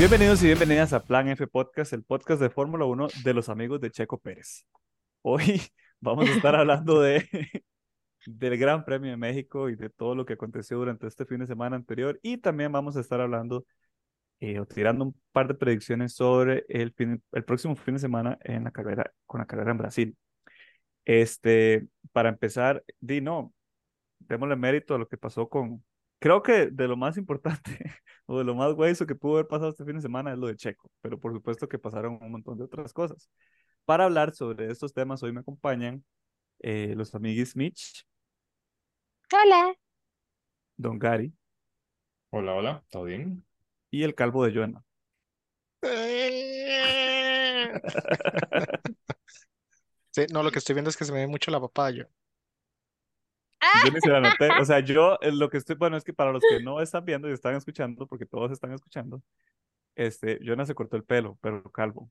Bienvenidos y bienvenidas a Plan F Podcast, el podcast de Fórmula 1 de los amigos de Checo Pérez. Hoy vamos a estar hablando de, del Gran Premio de México y de todo lo que aconteció durante este fin de semana anterior y también vamos a estar hablando eh, o tirando un par de predicciones sobre el, fin- el próximo fin de semana en la carrera, con la carrera en Brasil. Este, para empezar, di no, démosle mérito a lo que pasó con, creo que de lo más importante o de lo más hueso que pudo haber pasado este fin de semana es lo de Checo, pero por supuesto que pasaron un montón de otras cosas. Para hablar sobre estos temas, hoy me acompañan eh, los amiguis Mitch, Hola. Don Gary Hola, hola, ¿todo bien? y el calvo de Joana. Sí, no, lo que estoy viendo es que se me ve mucho la papaya. Yo ni se la noté, o sea, yo eh, lo que estoy, bueno, es que para los que no están viendo y están escuchando, porque todos están escuchando, este, Joana se cortó el pelo, pero calvo.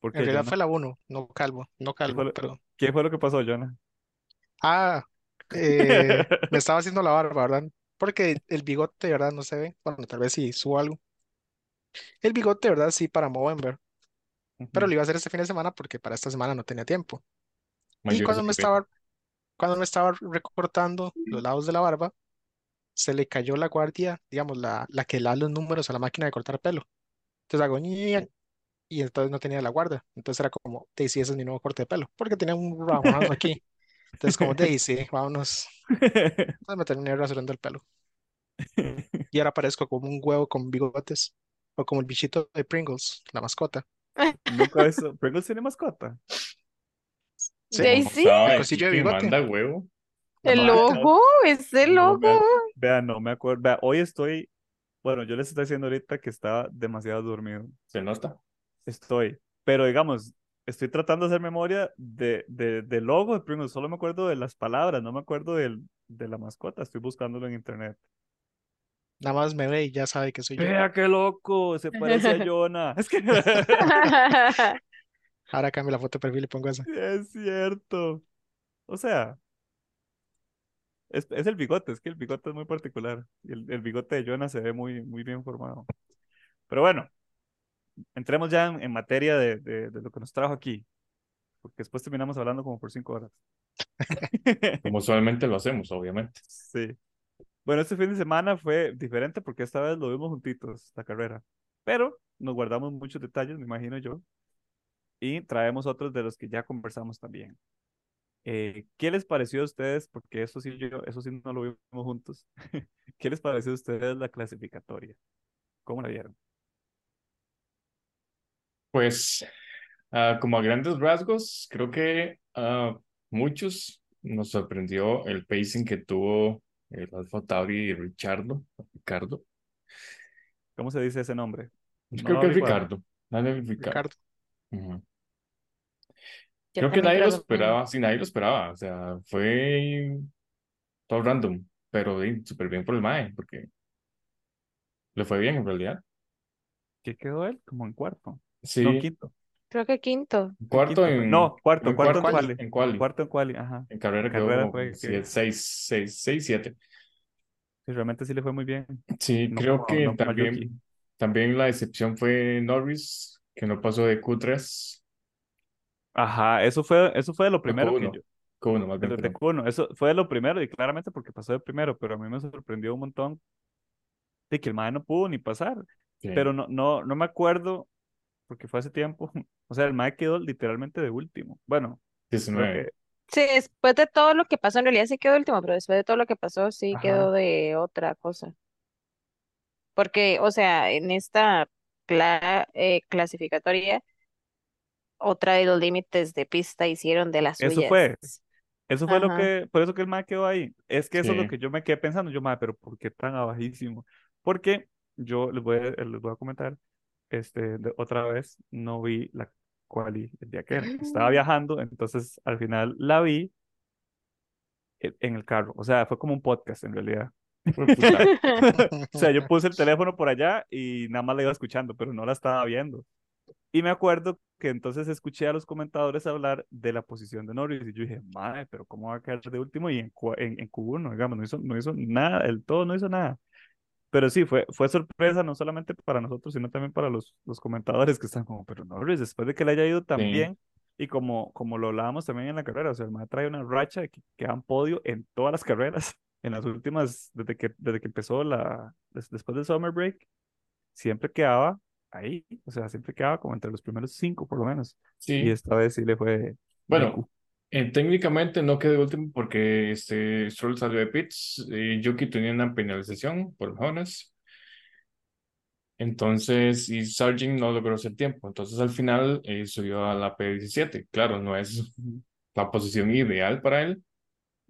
¿Por En qué, realidad Joana? fue la uno, no calvo, no ¿Qué calvo, lo, pero... qué fue lo que pasó, Joana? Ah, eh, me estaba haciendo la barba, ¿verdad? Porque el bigote, ¿verdad? No se ve. Bueno, tal vez sí subo algo. El bigote, ¿verdad? Sí, para Movember. Pero Ujú. lo iba a hacer este fin de semana porque para esta semana no tenía tiempo. Y cuando me estaba, cuando me estaba recortando los lados de la barba, se le cayó la guardia, digamos, la, la que le da los números a la máquina de cortar pelo. Entonces hago ñiñiña, y entonces no tenía la guarda. Entonces era como, Daisy, ese es mi nuevo corte de pelo, porque tenía un rajonazo aquí. Entonces como, Daisy, vámonos. Entonces me terminé rasurando el pelo. Y ahora parezco como un huevo con bigotes, o como el bichito de Pringles, la mascota. Nunca eso. Pringles tiene mascota. Sí, Daisy, el cosillo de bigote. manda huevo. El logo, es el logo. vea, vea, no me acuerdo. Vea, hoy estoy, bueno, yo les estoy diciendo ahorita que estaba demasiado dormido. Se nota. Estoy, pero digamos, estoy tratando de hacer memoria de, de, del logo de Pringles. Solo me acuerdo de las palabras, no me acuerdo del, de la mascota. Estoy buscándolo en internet. Nada más me ve y ya sabe que soy yo. Vea qué loco, se parece a Jonah. Es que Ahora cambio la foto de perfil y pongo esa. es cierto. O sea, es, es el bigote, es que el bigote es muy particular. El, el bigote de Jonah se ve muy, muy bien formado. Pero bueno, entremos ya en, en materia de, de, de lo que nos trajo aquí, porque después terminamos hablando como por cinco horas. Como usualmente lo hacemos, obviamente. Sí. Bueno, este fin de semana fue diferente porque esta vez lo vimos juntitos, la carrera. Pero nos guardamos muchos detalles, me imagino yo, y traemos otros de los que ya conversamos también. Eh, ¿qué les pareció a ustedes? Porque eso sí, yo, eso sí no lo vimos juntos. ¿Qué les pareció a ustedes la clasificatoria? ¿Cómo la vieron? Pues, ah, como a grandes rasgos, creo que a muchos nos sorprendió el pacing que tuvo el Alfa Tauri y Richardo, Ricardo. ¿Cómo se dice ese nombre? Yo No creo que es. Ricardo. Dale, Ricardo. Ricardo. Ujú. Yo Creo que nadie lo esperaba, sí, nadie lo esperaba. O sea, fue todo random, pero sí, súper bien por el Mae, porque le fue bien en realidad. ¿Qué quedó él? Como en cuarto. No, Sí, quinto. Creo que quinto. Cuarto quinto en, No, cuarto, en cuarto en quali. en quali. Cuarto en quali, ajá. En carrera En quedó carrera como fue que 6, 6, 6, 7. sí, realmente sí le fue muy bien. Sí, No creo que no también, también la excepción fue Norris, que no pasó de Q3 Ajá, eso fue, eso fue de lo primero que Q1. yo, Q1 más de, bien, lo- de perdón. Q1, eso fue de lo primero y claramente porque pasó de primero, pero a mí me sorprendió un montón de que el mae no pudo ni pasar, Sí. pero no, no, no me acuerdo porque fue hace tiempo, o sea, el mae quedó literalmente de último. Bueno, creo 19. que, Sí, después de todo lo que pasó, en realidad sí quedó último, pero después de todo lo que pasó, sí quedó de otra cosa. Porque, o sea, en esta cla- eh, clasificatoria, otra de los límites de pista hicieron de las eso fue, suyas. eso fue lo Ajá. que, por eso que el mae quedó ahí. Es que eso es lo que yo me quedé pensando, yo mae, pero ¿por qué tan abajísimo? Porque yo les voy a, les voy a comentar, este, de- otra vez, no vi la quali el día que era. Estaba viajando, entonces al final la vi e- en el carro. O sea, fue como un podcast en realidad. O sea, yo puse el teléfono por allá y nada más la iba escuchando, pero no la estaba viendo. Y me acuerdo que entonces escuché a los comentadores hablar de la posición de Norris y yo dije, madre, pero ¿cómo va a quedar de último? Y en, en, en Q1, digamos, no hizo, no hizo nada, el todo no hizo nada. Pero sí, fue, fue sorpresa no solamente para nosotros, sino también para los, los comentadores que están como, pero Norris, después de que le haya ido tan Sí. bien, y como, como lo hablábamos también en la carrera, o sea, el man trae una racha de que quedan podio en todas las carreras, en las últimas, desde que, desde que empezó la, des- después del summer break, siempre quedaba ahí, o sea, siempre quedaba como entre los primeros cinco por lo menos, Sí. y esta vez sí le fue Bueno, eh, técnicamente no quedó último porque este Stroll salió de pits y Yuki tenía una penalización por mejoras. Entonces, y Sargent no logró hacer tiempo. Entonces, al final eh, subió a la P17. Claro, no es la posición ideal para él,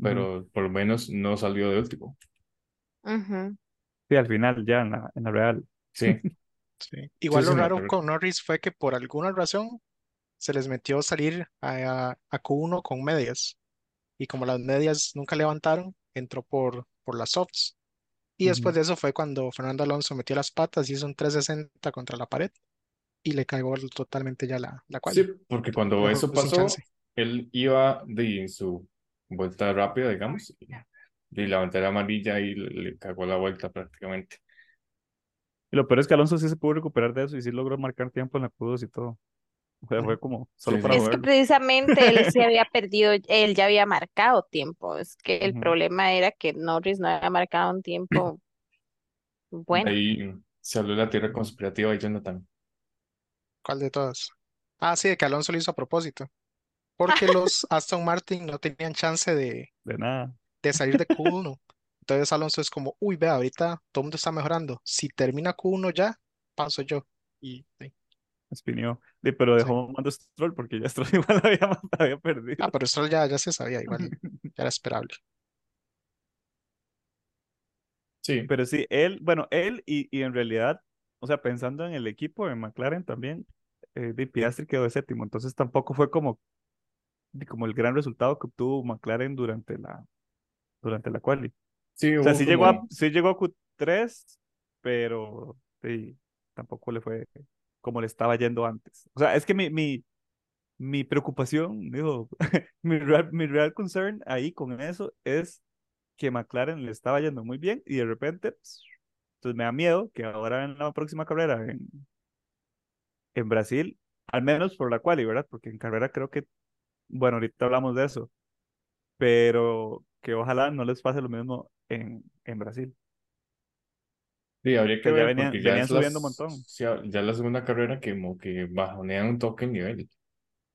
pero por lo menos no salió de último. Ujú. Sí, al final ya en la, en la real. Sí, Sí. sí, Igual sí, lo raro con Norris fue que por alguna razón se les metió salir a, a Q1 con medias. Y como las medias nunca levantaron, entró por, por las softs. Y después de eso fue cuando Fernando Alonso metió las patas y hizo un 360 contra la pared y le cagó totalmente ya la, la Sí, quali. porque cuando Lo eso pasó, él iba de en su vuelta rápida, digamos, y, y la bandera amarilla y le, le cagó la vuelta prácticamente. Y lo peor es que Alonso sí se pudo recuperar de eso y sí logró marcar tiempo en la Q2 y todo. O sea, fue como solo Sí, para. Es que precisamente él se había perdido, él ya había marcado tiempo. Es que el problema era que Norris no había marcado un tiempo bueno. Ahí se habló de la teoría conspirativa y Jonathan. ¿Cuál de todas? Ah, sí, de que Alonso lo hizo a propósito. Porque los Aston Martin no tenían chance de, De nada. de salir de Q1. Entonces Alonso es como, uy, vea, ahorita todo el mundo está mejorando. Si termina Q1 ya, paso yo. Y sí. Pero Sí. dejó mando Stroll porque ya Stroll igual había, había perdido. Ah, pero esto ya, ya se sabía, igual, ya era esperable. Sí, Pero sí, él, bueno, él y, y en realidad, o sea, pensando en el equipo, en McLaren también, eh, de Piastri quedó de séptimo, entonces tampoco fue como, de como el gran resultado que obtuvo McLaren durante la, durante la quali. Sí, O sea, sí llegó a, sí llegó a Q3, pero sí, tampoco le fue como le estaba yendo antes. O sea, es que mi, mi, mi preocupación, digo, mi real, mi real concern ahí con eso es que McLaren le estaba yendo muy bien y de repente, pss, entonces me da miedo que ahora en la próxima carrera en, en Brasil, al menos por la quali, ¿verdad? Porque en carrera creo que, bueno, ahorita hablamos de eso, pero que ojalá no les pase lo mismo en, en Brasil. sí, habría que Que ya ver venían, porque ya venían subiendo un montón. sí, ya es la segunda carrera que como que bajonean un toque el nivel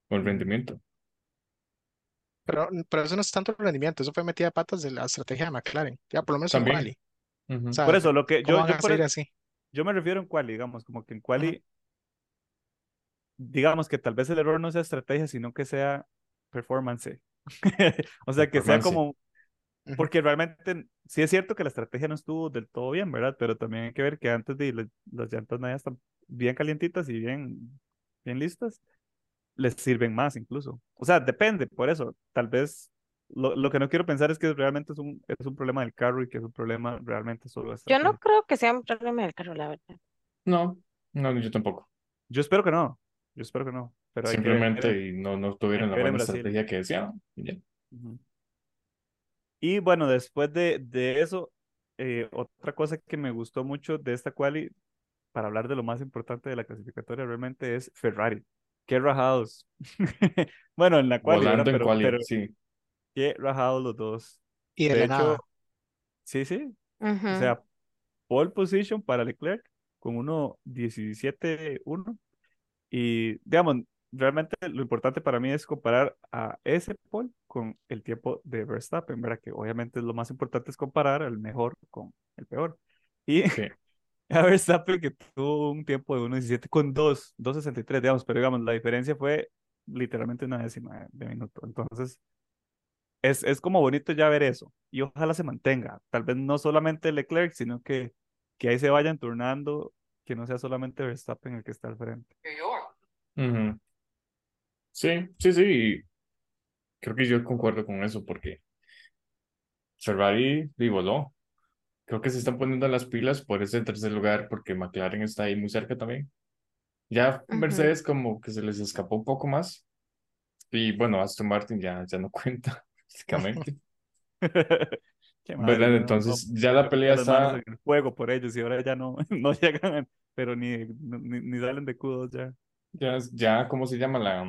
o el rendimiento. Pero, pero eso no es tanto rendimiento, eso fue metida de patas de la estrategia de McLaren. Ya, por lo menos en quali. Ujú. O sea, Por eso, lo que ¿cómo yo, yo, por e- así? yo me refiero en quali, digamos, como que en quali, digamos que tal vez el error no sea estrategia, sino que sea performance. O sea, que sea Performance. Porque realmente sí es cierto que la estrategia no estuvo del todo bien, ¿verdad? Pero también hay que ver que antes de la- las llantas medias están bien calientitas y bien, bien listas, les sirven más incluso. O sea, depende, por eso, tal vez lo, lo que no quiero pensar es que realmente es un, es un problema del carro y que es un problema realmente solo de Yo no creo que sea un problema del carro, la verdad. No, no, yo tampoco. Yo espero que no, yo espero que no, pero hay que ver Simplemente y no, no tuvieron la buena estrategia que deseaban. y ya. Ujú. Y bueno, después de, de eso, eh, otra cosa que me gustó mucho de esta quali, para hablar de lo más importante de la clasificatoria, realmente es Ferrari. Qué rajados. Bueno, en la quali, ¿verdad? Volando en Pero, quali, pero sí. qué rajados los dos. Y de De la hecho, nada. sí, sí. O sea, pole position para Leclerc con 1.17.1. Y, digamos, realmente lo importante para mí es comparar a ese pole con el tiempo de Verstappen, ¿verdad? Que obviamente lo más importante es comparar al mejor con el peor. Y Sí. a Verstappen que tuvo un tiempo de 1.17 con 2, 2.63, digamos, pero digamos, la diferencia fue literalmente una décima de, minuto. Entonces, es, es como bonito ya ver eso. Y ojalá se mantenga. Tal vez no solamente Leclerc, sino que, que ahí se vayan turnando, que no sea solamente Verstappen el que está al frente. Ujú. Sí, sí, sí. Creo que yo concuerdo con eso porque Ferrari y voló. Creo que se están poniendo las pilas por ese tercer lugar porque McLaren está ahí muy cerca también. Ya. Mercedes como que se les escapó un poco más. Y bueno, Aston Martin ya, ya no cuenta, básicamente. No, no, Entonces ya no la pelea está, en el fuego por ellos y ahora ya no, no llegan, pero ni, ni, ni salen de Q2 ya. ya, ya, ¿cómo se llama? La,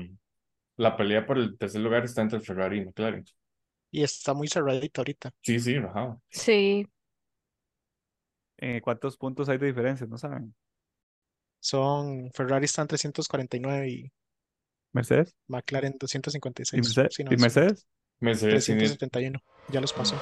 la pelea por el tercer lugar está entre Ferrari y McLaren. Y está muy cerradito ahorita. Sí, sí, ajá. Sí, Eh, ¿cuántos puntos hay de diferencia? No saben. Son, Ferrari está en 349 y ¿Mercedes? McLaren ¿Y 256. Mercedes? Sí, no, ¿Y Mercedes? Mercedes tiene 371. Ya los pasó.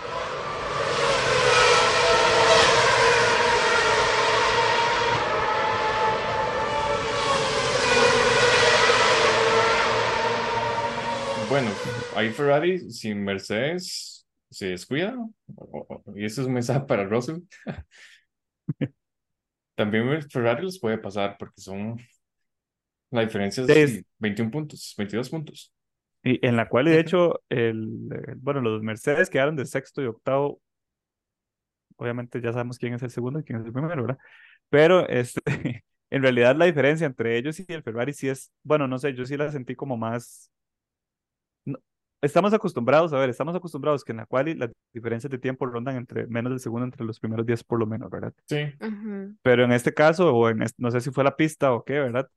Bueno, ahí Ferrari sin Mercedes se descuida. Y eso es un mensaje para Russell. También Ferrari les puede pasar porque son. La diferencia es Sí, es- sí, 21 puntos, 22 puntos. Y en la cual, de hecho, el, el- bueno, los Mercedes quedaron de sexto y octavo. Obviamente ya sabemos quién es el segundo y quién es el primero, ¿verdad? Pero este, en realidad la diferencia entre ellos y el Ferrari sí es, bueno, no sé, yo sí la sentí como más. Estamos acostumbrados, a ver, estamos acostumbrados que en la cual las diferencias de tiempo rondan entre menos del segundo entre los primeros 10 por lo menos, ¿verdad? Sí, ujú, Pero en este caso, o en este- no sé si fue la pista o qué, ¿verdad?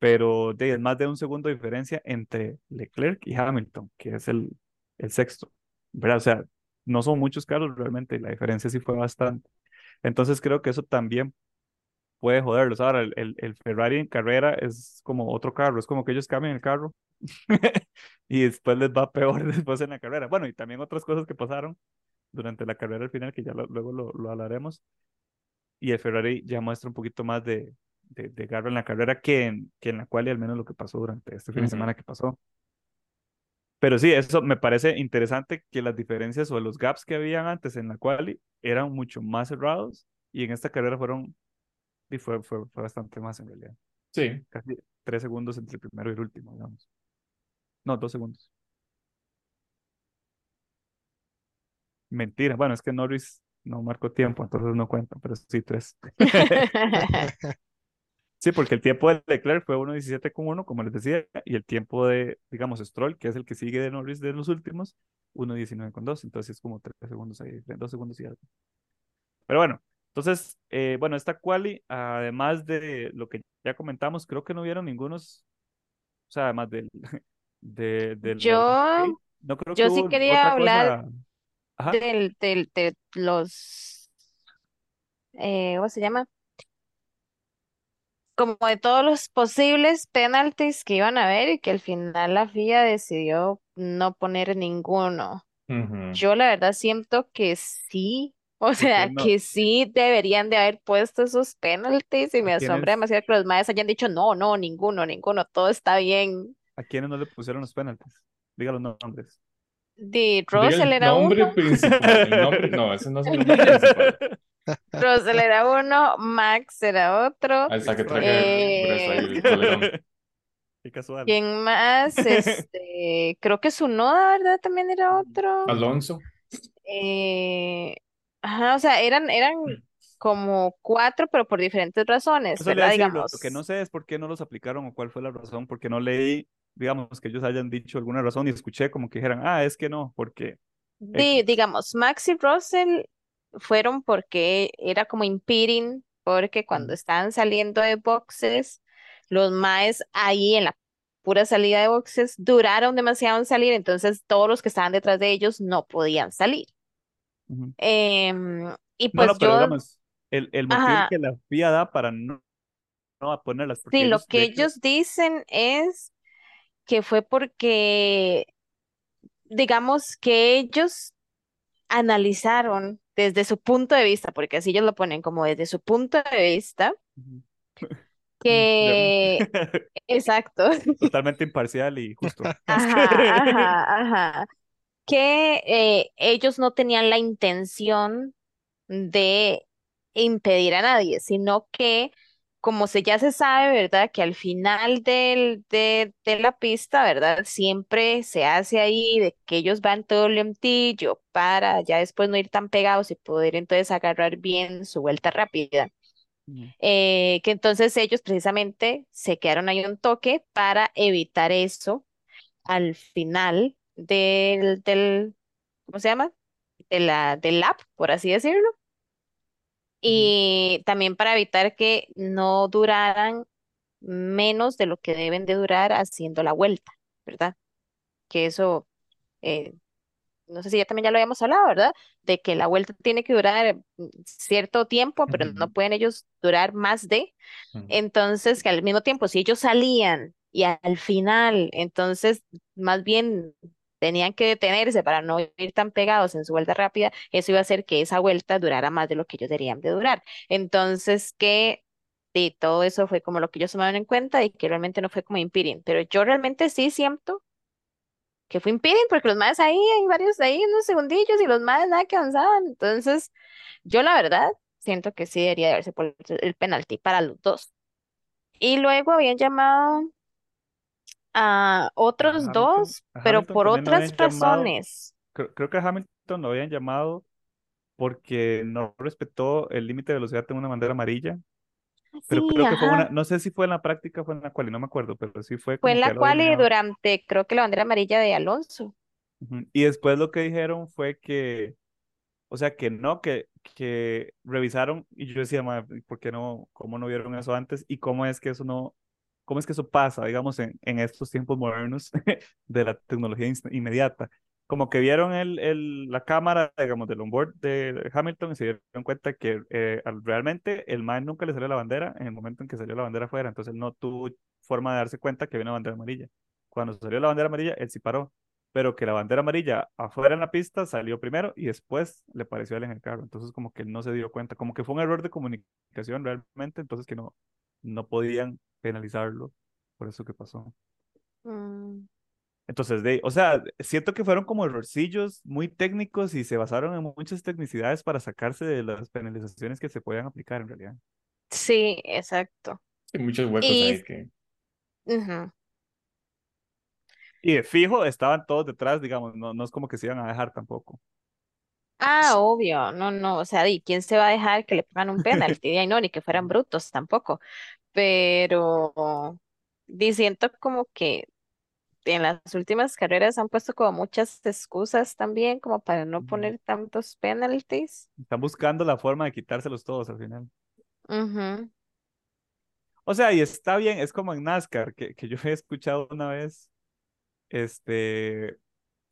Pero de, es más de un segundo de diferencia entre Leclerc y Hamilton, que es el, el sexto, ¿verdad? O sea, no son muchos carros realmente, y la diferencia sí fue bastante. Entonces creo que eso también puede joderlos. Ahora, el, el, el Ferrari en carrera es como otro carro, es como que ellos cambian el carro y después les va peor después en la carrera. Bueno, y también otras cosas que pasaron durante la carrera al final, que ya lo- luego lo, lo hablaremos y el Ferrari ya muestra un poquito más de, de, de garra en la carrera que en, que en la cual y al menos lo que pasó durante este fin de Ujú. semana que pasó. Pero sí, eso me parece interesante que las diferencias o los gaps que habían antes en la quali eran mucho más cerrados y en esta carrera fueron, y fue, fue, fue bastante más en realidad. sí. Casi tres segundos entre el primero y el último, digamos. No, dos segundos. Mentira, bueno, es que Norris no marcó tiempo, entonces no cuentan, pero sí tres. Sí, porque el tiempo de Leclerc fue 1.17,1, como les decía, y el tiempo de, digamos, Stroll, que es el que sigue de Norris de los últimos, 1.19,2, entonces es como 3 segundos ahí, 2 segundos y algo. Pero bueno, entonces, eh, bueno, esta quali, además de lo que ya comentamos, creo que no vieron ningunos, o sea, además del, de, de los Yo, gate, no creo que yo sí quería hablar cosa. Del, del, de los, eh, ¿cómo se llama? Como de todos los posibles penaltis que iban a haber y que al final la FIA decidió no poner ninguno. Yo la verdad siento que sí, o ¿por qué sea, no? que sí deberían de haber puesto esos penaltis y ¿A me asombra demasiado que los maes hayan dicho no, no, ninguno, ninguno, todo está bien. A quiénes no le pusieron los penaltis? Diga los nombres. De Russell el era nombre uno, principal. El nombre, no, ese no es el nombre principal. Russell era uno, Max era otro. Hasta que Qué traiga extraño. Bres ahí Eh. Qué casual. ¿quién más? Este, creo que Noda, ¿verdad? También era otro. Alonso. Eh, ajá, o sea, eran, eran como cuatro, pero por diferentes razones, decir, lo, que no Digamos, sé es por qué no los aplicaron o cuál fue la razón, porque no leí, digamos, que ellos hayan dicho alguna razón y escuché como que dijeran, ah, es que no, porque X. digamos, Max y Russell fueron porque era como impeding, porque cuando estaban saliendo de boxes, los maes ahí en la pura salida de boxes duraron demasiado en salir, entonces todos los que estaban detrás de ellos no podían salir. ujú. Em, y No, no, pues pero yo, digamos, el, el motivo ajá, que la FIA da para no, no ponerlas, sí, lo que ellos dicen es que fue porque, digamos, que ellos analizaron desde su punto de vista, porque así ellos lo ponen como desde su punto de vista, que, exacto, totalmente imparcial y justo. ajá, ajá, ajá, que eh, ellos no tenían la intención de impedir a nadie, sino que como se ya se sabe, ¿verdad? Que al final del, de, de la pista, ¿verdad? Siempre se hace ahí de que ellos van todo lentillo para ya después no ir tan pegados y poder entonces agarrar bien su vuelta rápida. Ujú, Eh, que entonces ellos precisamente se quedaron ahí un toque para evitar eso al final del, del, ¿cómo se llama? de la, del lap, por así decirlo. Y también para evitar que no duraran menos de lo que deben de durar haciendo la vuelta, ¿verdad? Que eso, eh, no sé si ya también ya lo habíamos hablado, ¿verdad? De que la vuelta tiene que durar mm, cierto tiempo, pero no pueden ellos durar más de. Entonces, que al mismo tiempo, si ellos salían y al final, entonces, más bien tenían que detenerse para no ir tan pegados en su vuelta rápida, eso iba a hacer que esa vuelta durara más de lo que ellos deberían de durar. Entonces, que sí, todo eso fue como lo que ellos tomaron en cuenta y que realmente no fue como impeding, pero yo realmente sí siento que fue impeding porque los más ahí, hay varios ahí, unos segundillos y los más nada que avanzaban. Entonces, yo la verdad siento que sí debería de haberse puesto el penalti para los dos. Y luego habían llamado a otros dos, a pero por otras llamado, razones. creo, creo que a Hamilton lo habían llamado porque no respetó el límite de velocidad en una bandera amarilla, pero Sí, creo que fue una, no sé si fue en la práctica o fue en la cual, y no me acuerdo, pero sí fue Fue en la cual y durante, creo que la bandera amarilla de Alonso. Y después lo que dijeron fue que, o sea, que no, que, que revisaron, y yo decía, "Ma, ¿por qué no, cómo no vieron eso antes? ¿Y cómo es que eso no, cómo es que eso pasa, digamos, en, en estos tiempos modernos de la tecnología inmediata? Como que vieron el, el, la cámara, digamos, del onboard de Hamilton y se dieron cuenta que eh, al- realmente el man nunca le salió la bandera en el momento en que salió la bandera afuera, entonces él no tuvo forma de darse cuenta que había una bandera amarilla. Cuando salió la bandera amarilla, él sí paró pero que la bandera amarilla afuera en la pista salió primero y después le pareció a él en el carro. Entonces como que él no se dio cuenta, como que fue un error de comunicación realmente, entonces que no, no podían penalizarlo por eso que pasó. Mm, Entonces, de, o sea, siento que fueron como errorcillos muy técnicos y se basaron en muchas tecnicidades para sacarse de las penalizaciones que se podían aplicar en realidad. sí, exacto. Hay muchos huecos Y, ahí que... Y de fijo estaban todos detrás, digamos, no, no es como que se iban a dejar tampoco. Ah, obvio, no, no, o sea, ¿y quién se va a dejar que le pongan un penalti? Y no, ni que fueran brutos tampoco, pero di, siento como que en las últimas carreras han puesto como muchas excusas también como para no poner tantos penalties. Están buscando la forma de quitárselos todos al final. Ujú, O sea, y está bien, es como en NASCAR, que, que yo he escuchado una vez, este,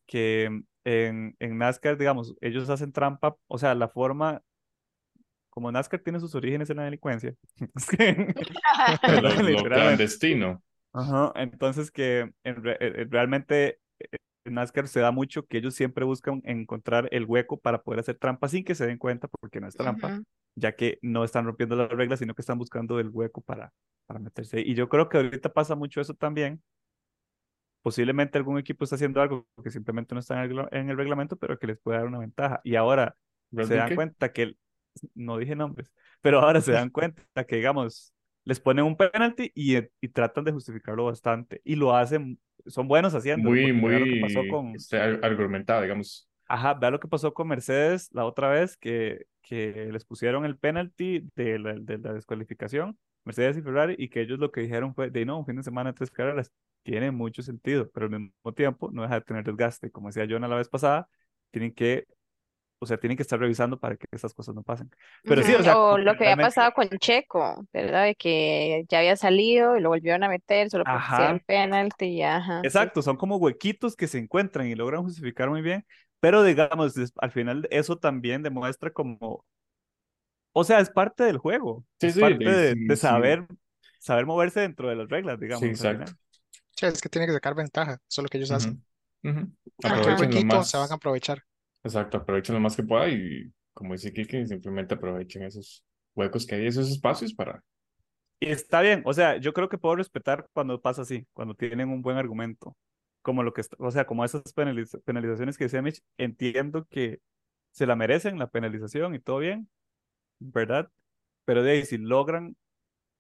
que en, en NASCAR, digamos, ellos hacen trampa, o sea, la forma, como NASCAR tiene sus orígenes en la delincuencia, Lo, lo clandestino. Ajá, entonces que en re- eh, eh, realmente eh, en NASCAR se da mucho que ellos siempre buscan encontrar el hueco para poder hacer trampa sin que se den cuenta, porque no es trampa, ya que no están rompiendo las reglas, sino que están buscando el hueco para, para meterse. Y yo creo que ahorita pasa mucho eso también. Posiblemente algún equipo está haciendo algo que simplemente no está en el, regla- en el reglamento, pero que les puede dar una ventaja. Y ahora ¿Red se dan qué? cuenta que, no dije nombres, pero ahora se dan cuenta que, digamos, les ponen un penalti y, y tratan de justificarlo bastante. Y lo hacen, son buenos haciéndolo, Muy, vea lo que pasó muy con, este, ar- argumentado, digamos. ajá, vea lo que pasó con Mercedes la otra vez, que, que les pusieron el penalti de la, de la descalificación, Mercedes y Ferrari, y que ellos lo que dijeron fue, de no, un fin de semana, tres carreras, tiene mucho sentido, pero al mismo tiempo no deja de tener desgaste. Como decía Jonah la vez pasada, tienen que o sea, tienen que estar revisando para que esas cosas no pasen. Pero sí, o sea, O como que lo que había pasado con Checo, ¿verdad? De que ya había salido y lo volvieron a meter solo porque hacía el penalti y ajá, sí. exacto, son como huequitos que se encuentran y logran justificar muy bien, pero digamos, al final eso también demuestra como, o sea, es parte del juego, Sí, es sí, parte de- de, sí, de sí, saber, saber moverse dentro de las reglas, digamos, exacto. final. Sí, es que tiene que sacar ventaja, eso es lo que ellos Ujú, hacen. ujú. Cualquier Ajá. Aprovechen lo huequito se van a más, aprovechar. exacto, aprovechen lo más que pueda y, como dice Kike, simplemente aprovechen esos huecos que hay, esos espacios para... Y está bien, o sea, yo creo que puedo respetar cuando pasa así, cuando tienen un buen argumento, como lo que, está- o sea, como esas penaliz- penalizaciones que decía Mitch, entiendo que se la merecen la penalización y todo bien, ¿verdad? Pero de ahí, si logran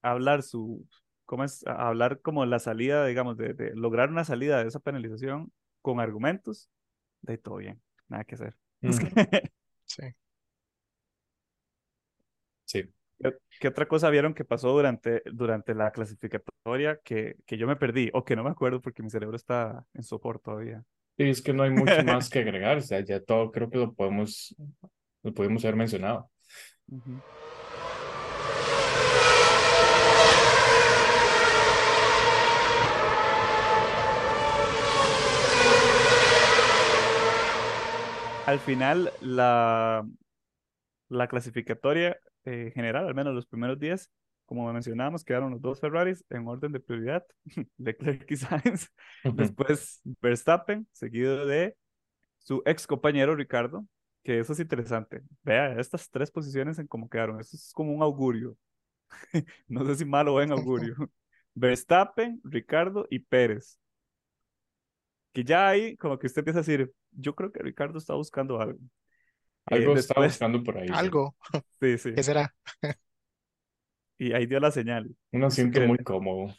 hablar su, ¿cómo es? A- Hablar como la salida, digamos, de, de lograr una salida de esa penalización con argumentos, de todo bien, nada que hacer. Ujú, Sí. Sí. ¿Qué, qué otra cosa vieron que pasó durante, durante la clasificatoria que, que yo me perdí o que no me acuerdo porque mi cerebro está en sopor todavía? Sí, es que no hay mucho más que agregar, o sea, ya todo creo que lo podemos, lo pudimos haber mencionado. Ujú. Al final, la, la clasificatoria eh, general, al menos los primeros días, como mencionábamos, quedaron los dos Ferraris en orden de prioridad, Leclerc y Sainz. Después Verstappen, seguido de su ex compañero Ricardo, que eso es interesante. Vea, estas tres posiciones en cómo quedaron. Eso es como un augurio. no sé si malo o buen augurio. Verstappen, Ricardo y Pérez. Que ya ahí, como que usted empieza a decir, yo creo que Ricardo está buscando algo. Eh, Algo después- buscando por ahí. Algo, Sí, sí. ¿qué será? Y ahí dio la señal. Un asiento que- muy cómodo.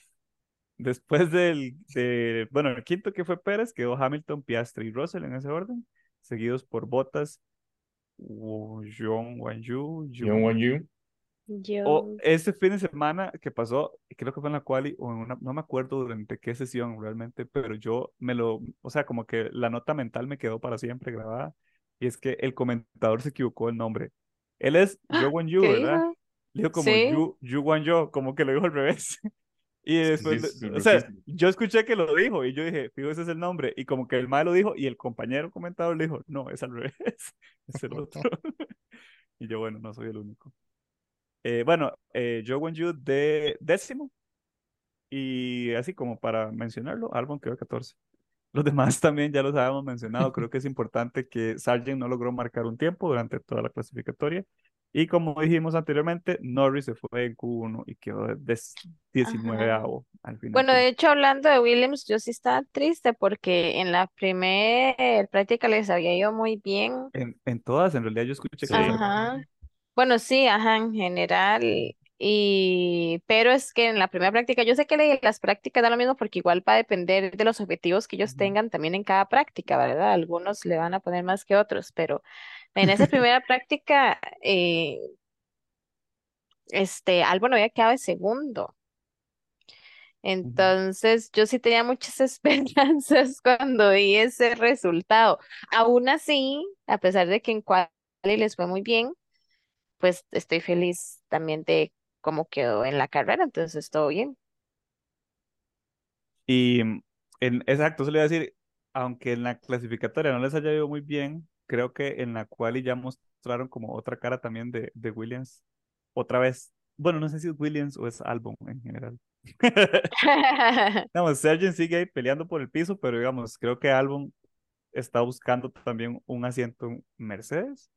Después del, de, bueno, el quinto que fue Pérez, quedó Hamilton, Piastri y Russell en ese orden, seguidos por Bottas, John Wan Yu. Yo, O este fin de semana que pasó, creo que fue en la quali o en una, no me acuerdo durante qué sesión realmente, pero yo me lo, o sea, como que la nota mental me quedó para siempre grabada, y es que el comentador se equivocó el nombre. Él es Yo Wan Yu, ¿qué ¿verdad? dijo? Le dijo como Sí. Yu, Yu Wan Yo, como que lo dijo al revés. Y después, sí, o sea, yo escuché que lo dijo y yo dije, fijo, ese es el nombre. Y como que el mae lo dijo y el compañero comentador le dijo, no, es al revés, es el otro. Y yo, bueno, no soy el único. Eh, bueno, eh, Joe Wan-Yu de décimo. Y así como para mencionarlo, Albon quedó 14. Los demás también ya los habíamos mencionado. Creo que es importante que Sargent no logró marcar un tiempo durante toda la clasificatoria. Y como dijimos anteriormente, Norris se fue en Q1 y quedó de 19 al final. Bueno, de hecho, hablando de Williams, yo sí estaba triste porque en la primera práctica les había ido muy bien. En, en todas, en realidad yo escuché que Ajá. Bueno, sí, ajá, en general. Y, pero es que en la primera práctica, yo sé que le- las prácticas da lo mismo porque igual va a depender de los objetivos que ellos tengan también en cada práctica, ¿verdad? Algunos le van a poner más que otros, pero en esa primera práctica, eh, este, Albon había quedado de segundo. Entonces, yo sí tenía muchas esperanzas cuando vi ese resultado. Aún así, a pesar de que en quali les fue muy bien, pues estoy feliz también de cómo quedó en la carrera, entonces todo bien. Y mm, en, exacto, eso le iba a decir, aunque en la clasificatoria no les haya ido muy bien, creo que en la cual ya mostraron como otra cara también de, de Williams. Otra vez, bueno, no sé si es Williams o es Albon en general. Digamos, Sargent sigue ahí peleando por el piso, pero digamos, creo que Albon está buscando también un asiento en Mercedes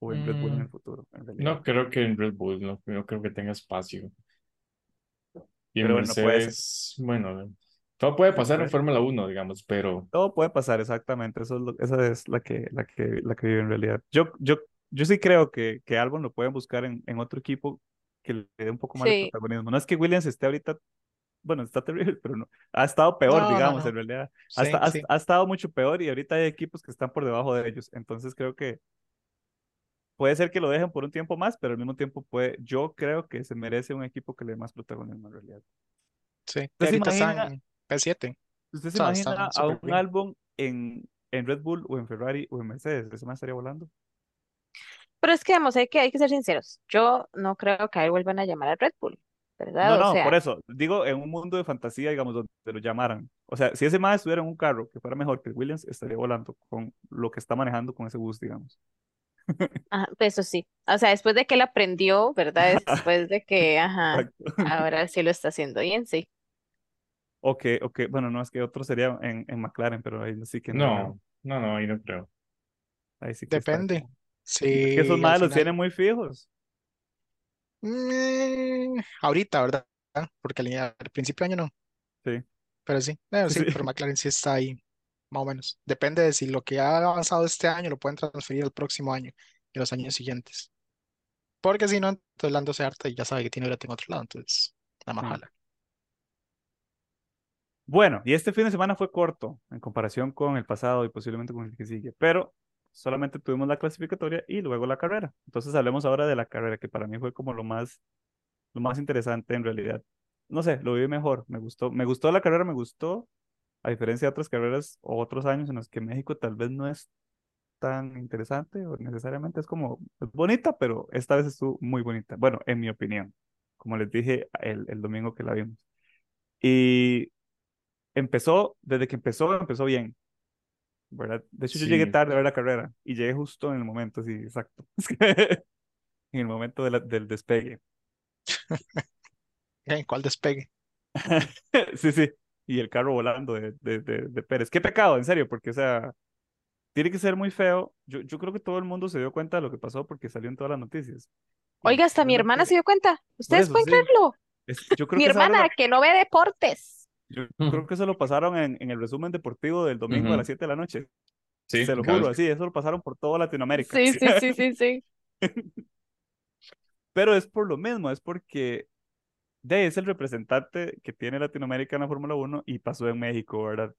o en Red Bull en el Mm, futuro, en. No creo que en Red Bull, no, no creo que tenga espacio. Y en Pero bueno, puede ser. Mercedes, bueno, todo puede pasar en. Fórmula 1, digamos, pero Todo puede pasar, exactamente. Eso es lo- esa es la que, la que, la que vive en realidad. Yo, yo, yo sí creo que, que Albon lo pueden buscar en, en otro equipo que le dé un poco más de Sí, protagonismo. No es que Williams esté ahorita, bueno, está terrible, pero no. Ha estado peor, No, no, digamos, no. en realidad. Ha, Sí, ha- sí. ha estado mucho peor y ahorita hay equipos que están por debajo de ellos. Entonces creo que puede ser que lo dejen por un tiempo más, pero al mismo tiempo puede, yo creo que se merece un equipo que le dé más protagonismo en realidad. Sí, ¿Usted se ahorita imagina, están P7. usted se O sea, imagina a un bien. Albon en, en Red Bull o en Ferrari o en Mercedes? ¿Ese más estaría volando? pero es que, vamos, hay que, hay que ser sinceros. Yo no creo que a él vuelvan a llamar a Red Bull, No, ¿verdad? O no, por sea, eso. Digo, en un mundo de fantasía, digamos, donde lo llamaran. O sea, si ese más estuviera en un carro que fuera mejor que Williams, estaría volando con lo que está manejando con ese bus, digamos. Ajá, pues eso sí. O sea, después de que él aprendió, ¿verdad? Después de que, ajá, Exacto. ahora sí lo está haciendo bien, sí. O que, o que, bueno, no, es que otro sería en, en McLaren, pero ahí sí que no no, no, no, ahí no creo. Ahí sí que está. Depende. como- Es que esos más los final. tienen muy fijos. mm, ahorita, ¿verdad? Porque al, al principio de año no. Sí, Pero sí, bueno, sí. sí, pero McLaren sí está ahí, más o menos. Depende de si lo que ha avanzado este año lo pueden transferir al próximo año y los años siguientes. Porque si no, entonces Lando se harta y ya sabe que tiene brete en otro lado, entonces nada más Sí. jala. Bueno, y este fin de semana fue corto en comparación con el pasado y posiblemente con el que sigue, pero solamente tuvimos la clasificatoria y luego la carrera. Entonces hablemos ahora de la carrera, que para mí fue como lo más, lo más interesante en realidad. No sé, lo viví mejor, me gustó, me gustó la carrera, me gustó a diferencia de otras carreras o otros años en los que México tal vez no es tan interesante o necesariamente es como es bonita, pero esta vez estuvo muy bonita. Bueno, en mi opinión, como les dije el, el domingo que la vimos. Y empezó, desde que empezó, empezó bien. ¿verdad? De hecho, yo llegué Sí. tarde a ver la carrera y llegué justo en el momento, sí, exacto. En el momento de la- del despegue. ¿En cuál despegue? Sí, sí. Y el carro volando de, de, de, de Pérez. Qué pecado, en serio, porque, o sea, tiene que ser muy feo. Yo, yo creo que todo el mundo se dio cuenta de lo que pasó porque salió en todas las noticias. Oiga, hasta mi hermana se dio cuenta. ¿Ustedes eso, pueden sí. creerlo? es- yo creo Mi que hermana la- que no ve deportes. yo creo que eso lo pasaron en, en el resumen deportivo del domingo a las 7 de la noche. Sí, Se lo juro, así, eso lo pasaron por toda Latinoamérica. Sí, sí, sí, sí, sí. Pero es por lo mismo, es porque de es el representante que tiene Latinoamérica en la Fórmula 1 y pasó en México, ¿verdad?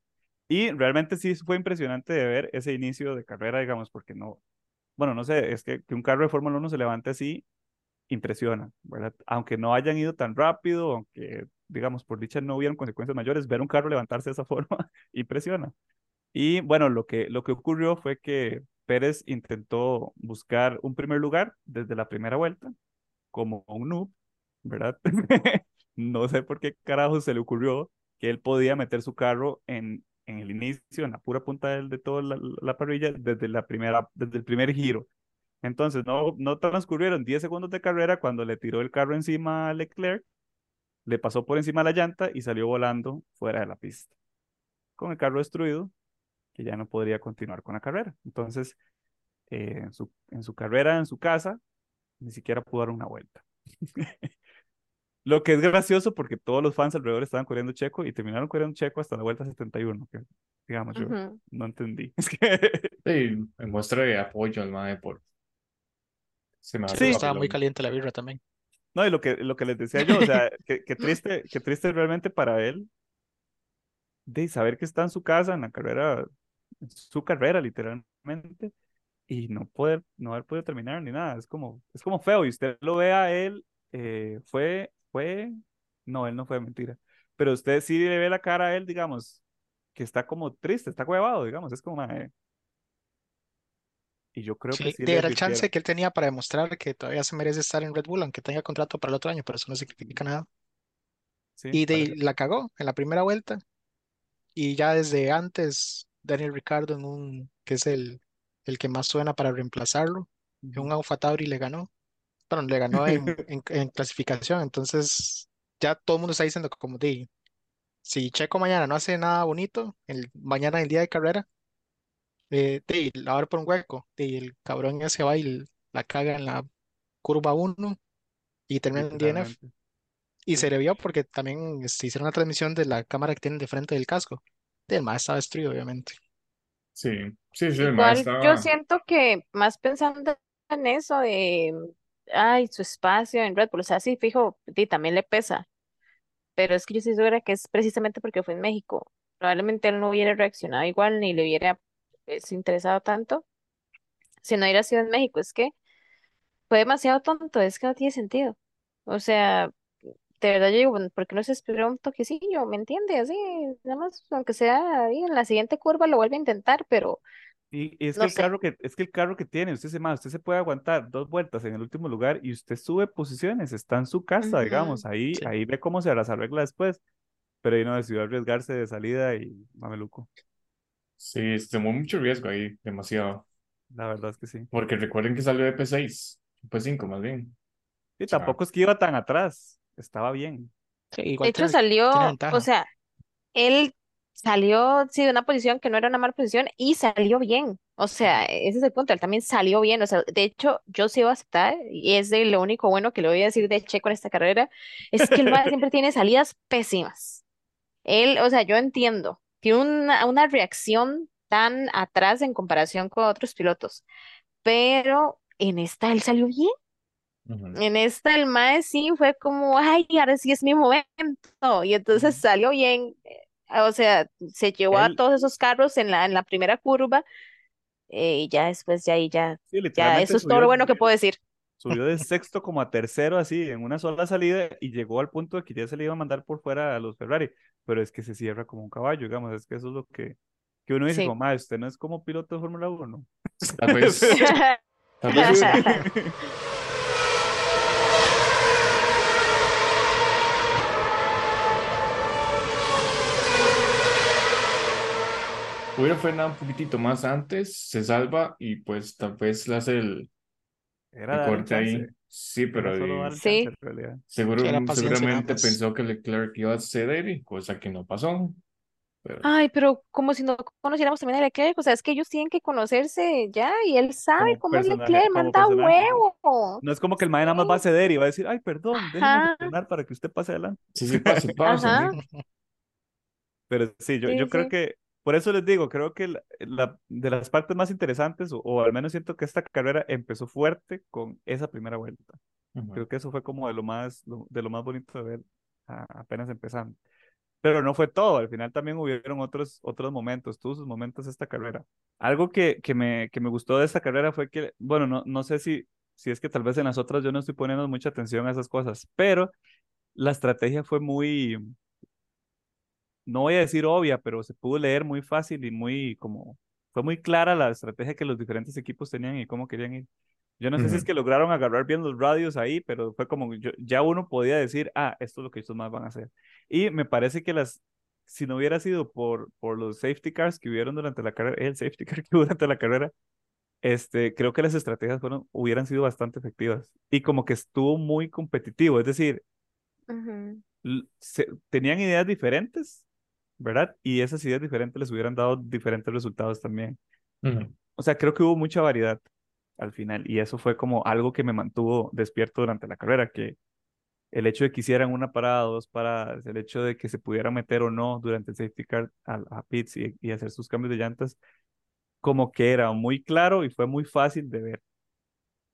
Y realmente sí fue impresionante de ver ese inicio de carrera, digamos, porque no, bueno, no sé, es que, que un carro de Fórmula 1 se levante así, impresiona, ¿verdad? Aunque no hayan ido tan rápido, aunque, digamos, por dicha no hubieran consecuencias mayores, ver un carro levantarse de esa forma impresiona. Y bueno, lo que, lo que ocurrió fue que Pérez intentó buscar un primer lugar desde la primera vuelta, como un noob, ¿verdad? No sé por qué carajo se le ocurrió que él podía meter su carro en, en el inicio, en la pura punta del- de, toda la, la parrilla, desde, la primera, desde el primer giro. Entonces, no, no transcurrieron 10 segundos de carrera cuando le tiró el carro encima a Leclerc, le pasó por encima la llanta y salió volando fuera de la pista. Con el carro destruido, que ya no podría continuar con la carrera. Entonces, eh, en, su, en su carrera, en su casa, ni siquiera pudo dar una vuelta. Lo que es gracioso porque todos los fans alrededor estaban corriendo checo y terminaron corriendo checo hasta la vuelta 71, que digamos yo Ujú. no entendí. Es que Sí, muestra de apoyo al mae por... Se me Sí. Estaba muy caliente la birra también. No, y lo que, lo que les decía yo, o sea, que, que triste, que triste realmente para él de saber que está en su casa, en la carrera, en su carrera literalmente, y no poder, no haber podido terminar ni nada. Es como, es como feo. Y usted lo ve a él, eh, fue, fue, no, él no fue mentira. Pero usted sí le ve la cara a él, digamos, que está como triste, está huevado, digamos, es como, mae. Y yo creo que Sí, sí de- le era el chance que él tenía para demostrar que todavía se merece estar en Red Bull, aunque tenga contrato para el otro año, pero eso no significa nada. Sí, Y de, parece- la cagó en la primera vuelta. Y ya desde antes, Daniel Ricciardo, en un, que es el, el que más suena para reemplazarlo, en un. Alfa Tauri le ganó. Bueno, le ganó en, en, en clasificación. Entonces, ya todo el mundo está diciendo como de, si Checo mañana no hace nada bonito, el, mañana en el día de carrera, eh, de, la va a dar por un hueco. De, el cabrón ya se va y la caga en la curva 1 y termina en DNF. Y se le vio porque también se hicieron una transmisión de la cámara que tienen de frente del casco. El más estaba destruido, obviamente. Sí, sí, sí, el Igual yo estaba... siento que más pensando en eso de, ay, su espacio en Red Bull, o sea, sí, fijo, sí, también le pesa, pero es que yo estoy segura que es precisamente porque fue en México. Probablemente él no hubiera reaccionado igual ni le hubiera pues, interesado tanto si no hubiera sido en México. Es que fue demasiado tonto, es que no tiene sentido. O sea, de verdad yo digo, bueno, ¿por qué no se esperó un toquecillo? ¿Me entiende? Así, nada más, aunque sea ahí en la siguiente curva lo vuelve a intentar, pero Y, y es que el sé. carro que, es que el carro que tiene, usted se más, usted se puede aguantar dos vueltas en el último lugar y usted sube posiciones, está en su casa, digamos, ahí, Sí. ahí ve cómo se las arregla después, pero ahí no decidió arriesgarse de salida y mameluco, Sí, se tomó mucho riesgo ahí, demasiado. la verdad es que sí. Porque recuerden que salió de P6, P5 más bien. Sea, tampoco es que iba tan atrás, estaba bien. Sí, De hecho, salió, o sea, él salió, sí, de una posición que no era una mala posición y salió bien. O sea, ese es el punto, él también salió bien. O sea, de hecho, yo sí iba a aceptar, y es de lo único bueno que le voy a decir de Checo en esta carrera, es que el mae siempre tiene salidas pésimas. Él, o sea, yo entiendo, tiene una, una reacción tan atrás en comparación con otros pilotos, pero en esta él salió bien. En esta el mae sí fue como, ay, ahora sí es mi momento. Y entonces salió bien. Eh, O sea, se llevó a todos esos carros en la, en la primera curva eh, y ya después, ya ahí, ya, sí, ya, eso es todo lo bueno que puedo decir. subió de sexto como a tercero así, en una sola salida y llegó al punto de que ya se le iba a mandar por fuera a los Ferrari. pero es que se cierra como un caballo, digamos, es que eso es lo que, que uno dice, Sí. como, "Ma, usted no es como piloto de Fórmula 1. Tal vez, tal vez hubiera frenado un poquitito más antes, se salva y pues tal vez le hace el, Era el corte ahí. Sí, pero el Sí. seguro, seguramente pensó que Leclerc iba a ceder, y cosa que no pasó. Pero Ay, pero como si no conociéramos también a Leclerc, o sea, es que ellos tienen que conocerse ya y él sabe Como cómo es Leclerc, manda huevo. No es como que el mae nada más va a ceder y va a decir, ay, perdón, déjeme frenar para que usted pase adelante. sí, sí, pase, pase, ajá. Pero sí, yo, sí, yo creo sí. que, por eso les digo, creo que la, la- de las partes más interesantes, o, o al menos siento que esta carrera empezó fuerte con esa primera vuelta. Ujú. Creo que eso fue como de lo más, lo- de lo más bonito de ver a- apenas empezando. Pero no fue todo, al final también hubieron otros, otros momentos, tuvo sus momentos esta carrera. Algo que, que me, que me gustó de esta carrera fue que, bueno, no, no sé si, si es que tal vez en las otras yo no estoy poniendo mucha atención a esas cosas, pero la estrategia fue muy, no voy a decir obvia, pero se pudo leer muy fácil y muy como, fue muy clara la estrategia que los diferentes equipos tenían y cómo querían ir. Yo no sé si es que lograron agarrar bien los radios ahí, pero fue como, yo, ya uno podía decir, ah, esto es lo que estos más van a hacer. Y me parece que las, si no hubiera sido por, por los safety cars que hubieron durante la carrera, el safety car que hubo durante la carrera, este, creo que las estrategias fueron, hubieran sido bastante efectivas. Y como que estuvo muy competitivo, es decir, se- tenían ideas diferentes, ¿verdad? Y esas ideas diferentes les hubieran dado diferentes resultados también. O sea, creo que hubo mucha variedad al final y eso fue como algo que me mantuvo despierto durante la carrera, que el hecho de que hicieran una parada, dos paradas, el hecho de que se pudiera meter o no durante el safety car a, a pits y, y hacer sus cambios de llantas, como que era muy claro y fue muy fácil de ver.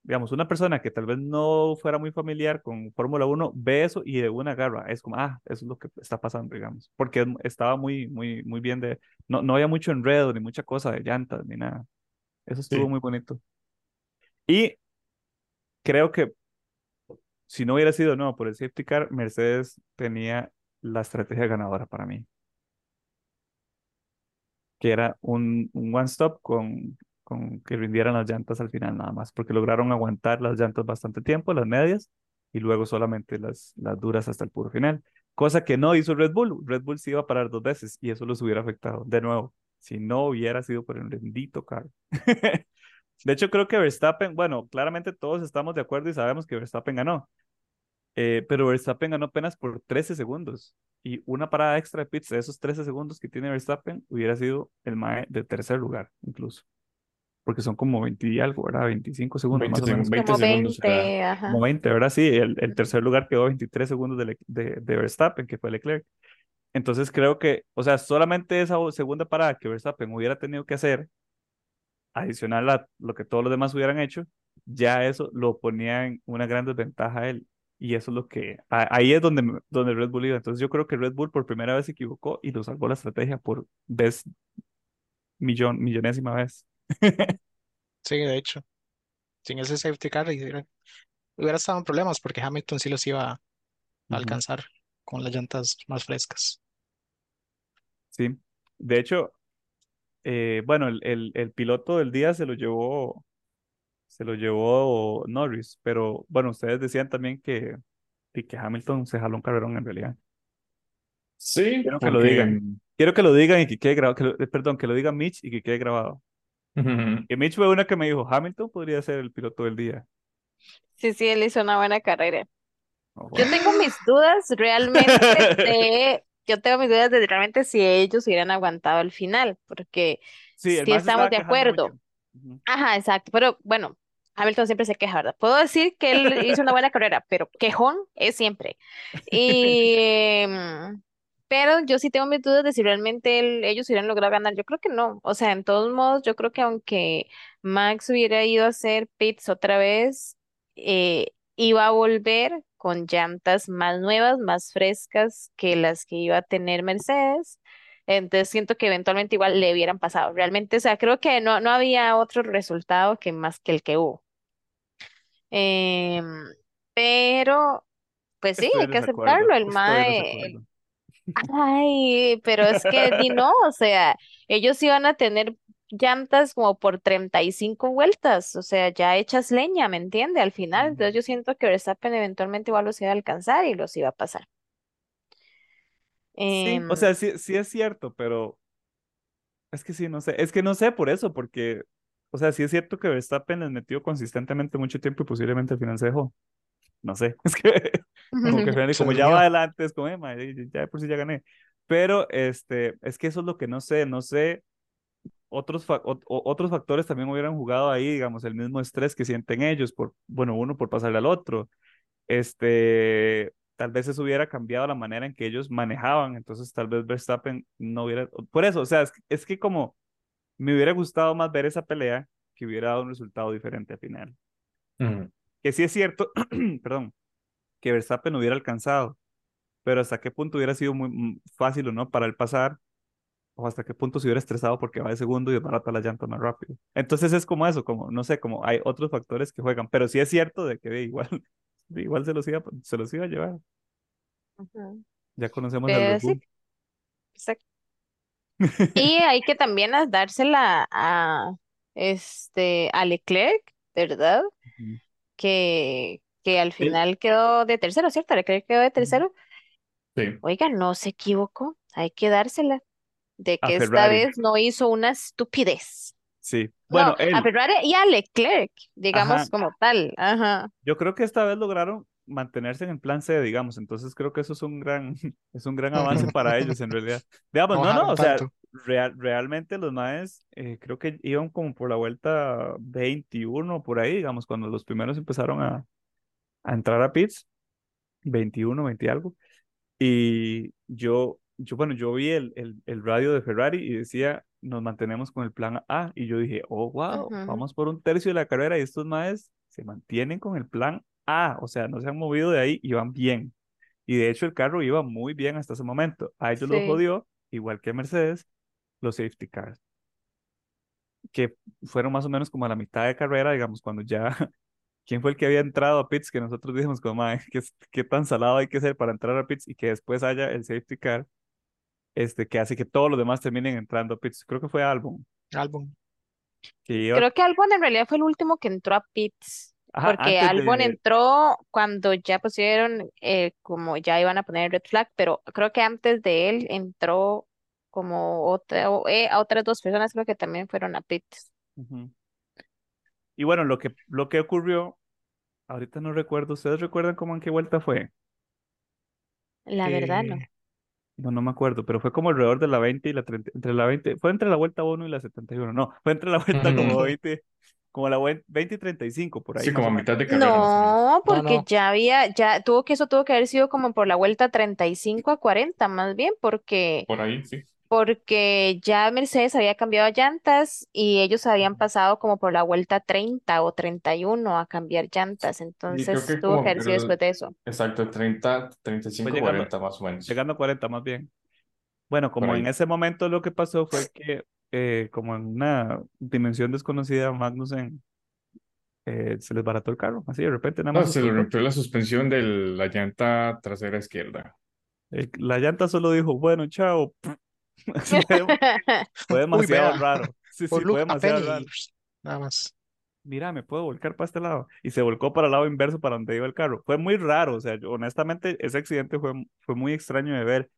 Digamos, una persona que tal vez no fuera muy familiar con Fórmula 1 ve eso y de una agarra. Es como, ah, eso es lo que está pasando, digamos. Porque es- estaba muy, muy, muy bien de. No, no había mucho enredo, ni mucha cosa de llantas, ni nada. Eso estuvo Sí. muy bonito. Y creo que si no hubiera sido no por el safety car, Mercedes tenía la estrategia ganadora para mí. Que era un, un one stop con, con que rindieran las llantas al final nada más. Porque lograron aguantar las llantas bastante tiempo, las medias, y luego solamente las, las duras hasta el puro final. Cosa que no hizo Red Bull. Red Bull se iba a parar dos veces y eso los hubiera afectado. De nuevo, si no hubiera sido por el bendito carro. De hecho, creo que Verstappen, bueno, claramente todos estamos de acuerdo y sabemos que Verstappen ganó, eh, pero Verstappen ganó apenas por 13 segundos y una parada extra de pits de esos 13 segundos que tiene Verstappen hubiera sido el mae de tercer lugar, incluso, porque son como 20 y algo, ¿verdad? 25 segundos 20, más o menos. segun- 20 Como segundos cada. 20, ajá. Como 20, ¿verdad? Sí, el, el tercer lugar quedó 23 segundos de, Le- de, de Verstappen, que fue Leclerc. Entonces creo que, o sea, solamente esa segunda parada que Verstappen hubiera tenido que hacer adicional a lo que todos los demás hubieran hecho, ya eso lo ponía en una gran desventaja a él. Y eso es lo que, a- ahí es donde, donde Red Bull iba. Entonces yo creo que Red Bull por primera vez se equivocó y lo salvó la estrategia por vez, millón, millonésima vez. Sí, de hecho, sin ese safety car hubiera, hubiera estado en problemas porque Hamilton sí los iba a Ujú, alcanzar con las llantas más frescas. Sí. De hecho, eh, bueno, el, el, el piloto del día se lo llevó, se lo llevó Norris, pero bueno, ustedes decían también que, y que Hamilton se jaló un carrerón en realidad. Sí, Quiero que lo porque digan. Quiero que lo digan y que quede grabado, que lo- eh, perdón, que lo diga Mitch y que quede grabado. Que Mitch fue una que me dijo, Hamilton podría ser el piloto del día. Sí, sí, él hizo una buena carrera. Oh, Yo tengo mis dudas realmente de, yo tengo mis dudas de realmente si ellos hubieran aguantado el final, porque Sí, sí estamos de acuerdo. Ajá, exacto, pero bueno, Hamilton siempre se queja, ¿verdad? Puedo decir que él hizo una buena carrera, pero quejón es siempre. Y, mm, pero yo sí tengo mis dudas de si realmente él- ellos hubieran logrado ganar. Yo creo que no. O sea, en todos modos, yo creo que aunque Max hubiera ido a hacer pits otra vez, eh, iba a volver con llantas más nuevas, más frescas que las que iba a tener Mercedes. Entonces siento que eventualmente igual le hubieran pasado. Realmente, o sea, creo que no, no había otro resultado que más que el que hubo. Em, pero, pues sí, Estoy hay que aceptarlo. El MAE. Ay, pero es que di no, o sea, ellos iban a tener llantas como por 35 vueltas, o sea, ya hechas leña, ¿me entiende? Al final, entonces yo siento que Verstappen eventualmente igual los iba a alcanzar y los iba a pasar. Sí, o Em, sea, sí, sí es cierto, pero es que sí, no sé, es que no sé por eso, porque, o sea, sí es cierto que Verstappen les metió consistentemente mucho tiempo y posiblemente al final se dejó. No sé, es que como que ya va adelante, es como, "Eh, ma, ya ya de por sí ya gané. Pero, este, es que eso es lo que no sé, no sé, otros, fa- ot- o- otros factores también hubieran jugado ahí, digamos, el mismo estrés que sienten ellos, por, bueno, uno por pasarle al otro. Este, tal vez eso hubiera cambiado la manera en que ellos manejaban, entonces tal vez Verstappen no hubiera, por eso, o sea, es, es que como me hubiera gustado más ver esa pelea que hubiera dado un resultado diferente al final. Que sí es cierto, perdón, que Verstappen hubiera alcanzado, pero hasta qué punto hubiera sido muy mm, fácil o no para él pasar, o hasta qué punto se hubiera estresado porque va de segundo y desbarata la llanta más rápido. Entonces es como eso, como, no sé, como hay otros factores que juegan, pero sí es cierto de que igual, igual se los iba, se los iba a llevar. Ya conocemos al sí, exacto. Y hay que también dársela a este a Leclerc, ¿verdad? Ujú. Que, que al Sí. final quedó de tercero, ¿cierto? Leclerc quedó de tercero. Sí. Oiga, no se equivocó, hay que dársela. De A que esta Ferrari, vez no hizo una estupidez. sí. No, Bueno, a él, Ferrari y a Leclerc, digamos ajá, como tal. Ajá. yo creo que esta vez lograron mantenerse en el plan C, digamos, entonces creo que eso es un gran, es un gran avance para ellos en realidad. Digamos, No no, no, o sea, tanto. Real- realmente los maes eh, creo que iban como por la vuelta 21 por ahí, digamos, cuando los primeros empezaron a, a entrar a pits, 21, 20 y algo. Y yo, yo bueno, yo vi el, el, el radio de Ferrari y decía, nos mantenemos con el plan A. Y yo dije, oh, wow, ujú, vamos por un tercio de la carrera y estos maes se mantienen con el plan A. O sea, no se han movido de ahí y van bien. Y de hecho el carro iba muy bien hasta ese momento. A ellos los Sí. jodió, igual que Mercedes, los safety cars, que fueron más o menos como a la mitad de carrera, digamos, cuando ya quién fue el que había entrado a pits que nosotros dijimos como, "Mae, ¿qué, qué tan salado hay que ser para entrar a pits y que después haya el safety car este, que hace que todos los demás terminen entrando a pits? Creo que fue Albon, que iba, Creo que Albon en realidad fue el último que entró a pits, ajá, porque Albon de, entró cuando ya pusieron, eh, como ya iban a poner el red flag, pero creo que antes de él entró como otra, o, eh, a otras dos personas creo que también fueron a pits. ujú. Y bueno, lo que, lo que ocurrió, ahorita no recuerdo, ¿ustedes recuerdan cómo en qué vuelta fue? La verdad no. Eh, No, no me acuerdo, pero fue como alrededor de la 20 y la 30, entre la 20, fue entre la vuelta 1 y la 71, no, fue entre la vuelta como Ujú. 20, como la vue- 20 y 35, por ahí Sí, como a mitad de carrera. No, porque no. ya había, ya tuvo que eso tuvo que haber sido como por la vuelta 35 a 40, más bien, porque Por ahí, sí. Porque ya Mercedes había cambiado llantas y ellos habían pasado como por la vuelta 30 o 31 a cambiar llantas, Y creo entonces que tuvo que como haber sido después el, de eso. exacto, 30, Fue 35, llegando, 40 más o menos. llegando a 40 más bien. Bueno, Por como en ahí. ese momento lo que pasó fue que, eh, como en una dimensión desconocida, Magnussen eh, se les barató el carro, así de repente nada No, más se le explotó. rompió la suspensión de la llanta trasera izquierda. La llanta solo dijo, bueno, chao. Fue, Uy, demasiado raro. Sí, sí, fue demasiado raro. Nada más. Mira, me puedo volcar para este lado. Y se volcó para el lado inverso para donde iba el carro. Fue muy raro, o sea, yo- honestamente ese accidente fue, fue muy extraño de ver.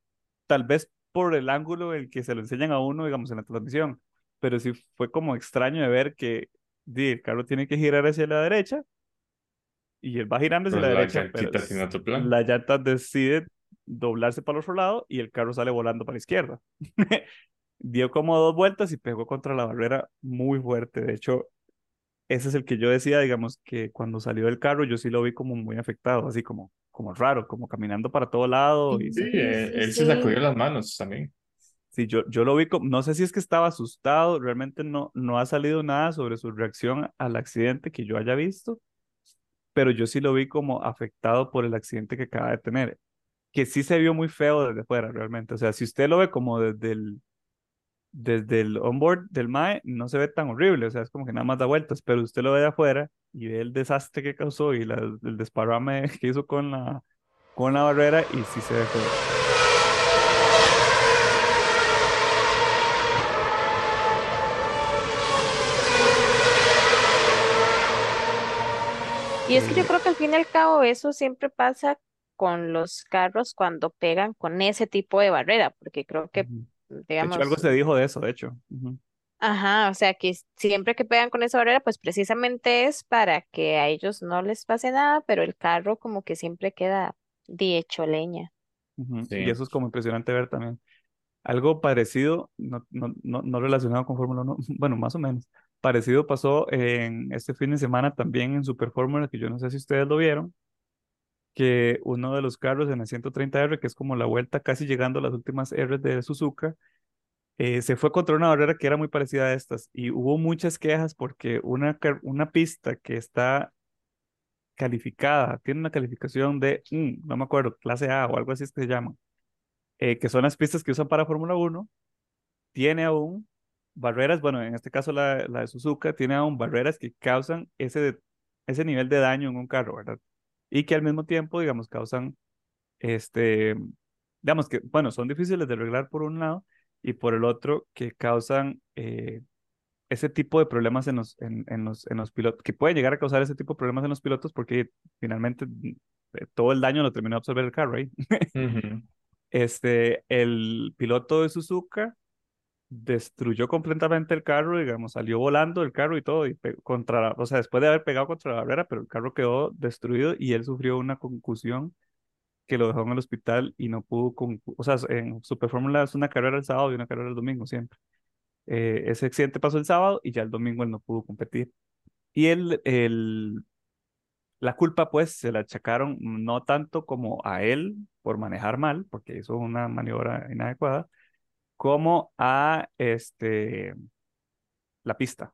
Tal vez por el ángulo en el que se lo enseñan a uno, digamos, en la transmisión. Pero sí fue como extraño de ver que di, el carro tiene que girar hacia la derecha y él va girando hacia Pero la la derecha, pero la llanta decide doblarse para el otro lado y el carro sale volando para la izquierda. Dio como dos vueltas y pegó contra la barrera muy fuerte. De hecho, ese es el que yo decía, digamos, que cuando salió del carro yo sí lo vi como muy afectado, así como, como raro, como caminando para todo lado y Sí, Sí, eh, sí, él se sacudió las manos también. Sí, yo, yo lo vi como, no sé si es que estaba asustado, realmente no, no ha salido nada sobre su reacción al accidente que yo haya visto, pero yo sí lo vi como afectado por el accidente que acaba de tener, que sí se vio muy feo desde fuera realmente. O sea, si usted lo ve como desde el, desde el onboard del MAE, no se ve tan horrible. O sea, es como que nada más da vueltas, pero usted lo ve de afuera y ve el desastre que causó y el desparrame que hizo con la, con la barrera y sí se ve feo. Y es que yo eh. creo que al fin y al cabo eso siempre pasa con los carros cuando pegan con ese tipo de barrera, porque creo que, Ujú. De hecho, digamos, algo se dijo de eso, de hecho. Ajá, o sea, que siempre que pegan con esa barrera, pues precisamente es para que a ellos no les pase nada, pero el carro como que siempre queda de hecho leña. Sí. Y eso es como impresionante ver también. Algo parecido, no, no, no, no relacionado con Fórmula 1, bueno, más o menos. Parecido pasó en este fin de semana también en Super Fórmula, que yo no sé si ustedes lo vieron, que uno de los carros en el 130R, que es como la vuelta casi llegando a las últimas R de Suzuka, eh, se fue contra una barrera que era muy parecida a estas y hubo muchas quejas porque una, una pista que está calificada, tiene una calificación de, mm, no me acuerdo, clase A o algo así es que se llama, eh, que son las pistas que usan para Fórmula 1, tiene aún barreras, bueno, en este caso la, la de Suzuka, tiene aún barreras que causan ese, ese nivel de daño en un carro, ¿verdad? Y que al mismo tiempo, digamos, causan, este, digamos que, bueno, son difíciles de arreglar por un lado y por el otro que causan eh, ese tipo de problemas en los, en, en los, en los pilotos, que puede llegar a causar ese tipo de problemas en los pilotos porque finalmente mm, eh, todo el daño lo terminó de absorber el carro, ¿right? Ujú. Este, el piloto de Suzuka destruyó completamente el carro, digamos, salió volando el carro y todo, y contra, la- o sea, después de haber pegado contra la barrera, pero el carro quedó destruido y él sufrió una concusión que lo dejó en el hospital y no pudo, concu- o sea, en Super Fórmula es una carrera el sábado y una carrera el domingo siempre. Eh, ese accidente pasó el sábado y ya el domingo él no pudo competir. Y el, el, la culpa pues se la achacaron no tanto como a él por manejar mal, porque hizo una maniobra inadecuada, como a este, la pista,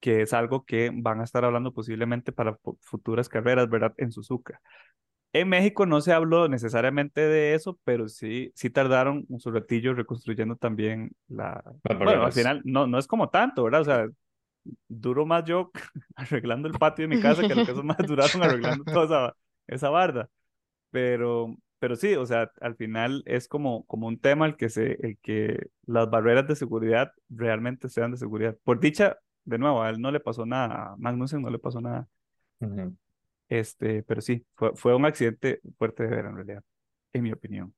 que es algo que van a estar hablando posiblemente para fu- futuras carreras, ¿verdad? En Suzuka. En México no se habló necesariamente de eso, pero sí, sí tardaron un su ratillo reconstruyendo también la... Las Bueno, al final no, no es como tanto, ¿verdad? O sea, duro más yo arreglando el patio de mi casa que lo que esos más duraron arreglando toda esa, esa barda. Pero, pero sí, o sea, al final es como, como un tema el que, se, el que las barreras de seguridad realmente sean de seguridad. Por dicha, de nuevo, a él no le pasó nada, a Magnussen no le pasó nada. Ujú. Este, pero sí, fue, fue un accidente fuerte de ver en realidad, en mi opinión.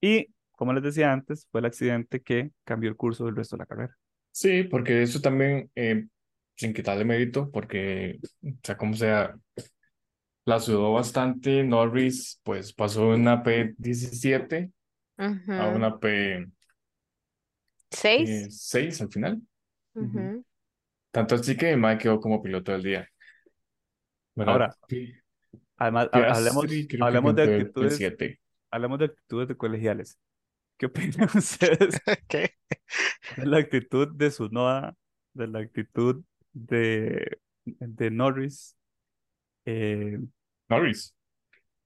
Y, como les decía antes, fue el accidente que cambió el curso del resto de la carrera. Sí, porque eso también, eh, sin quitarle mérito, porque, o sea, como sea, la sudó bastante. Norris, pues pasó de una P17 a una P6 ¿Seis? al final. Tanto así que Mike quedó como piloto del día. ¿Verdad? Ahora, además, ha- hablemos, hablemos de actitudes, P7. hablemos de actitudes de colegiales. ¿Qué opinan ustedes ¿Qué? de la actitud de Tsunoda, de la actitud de, de Norris? Eh, Norris.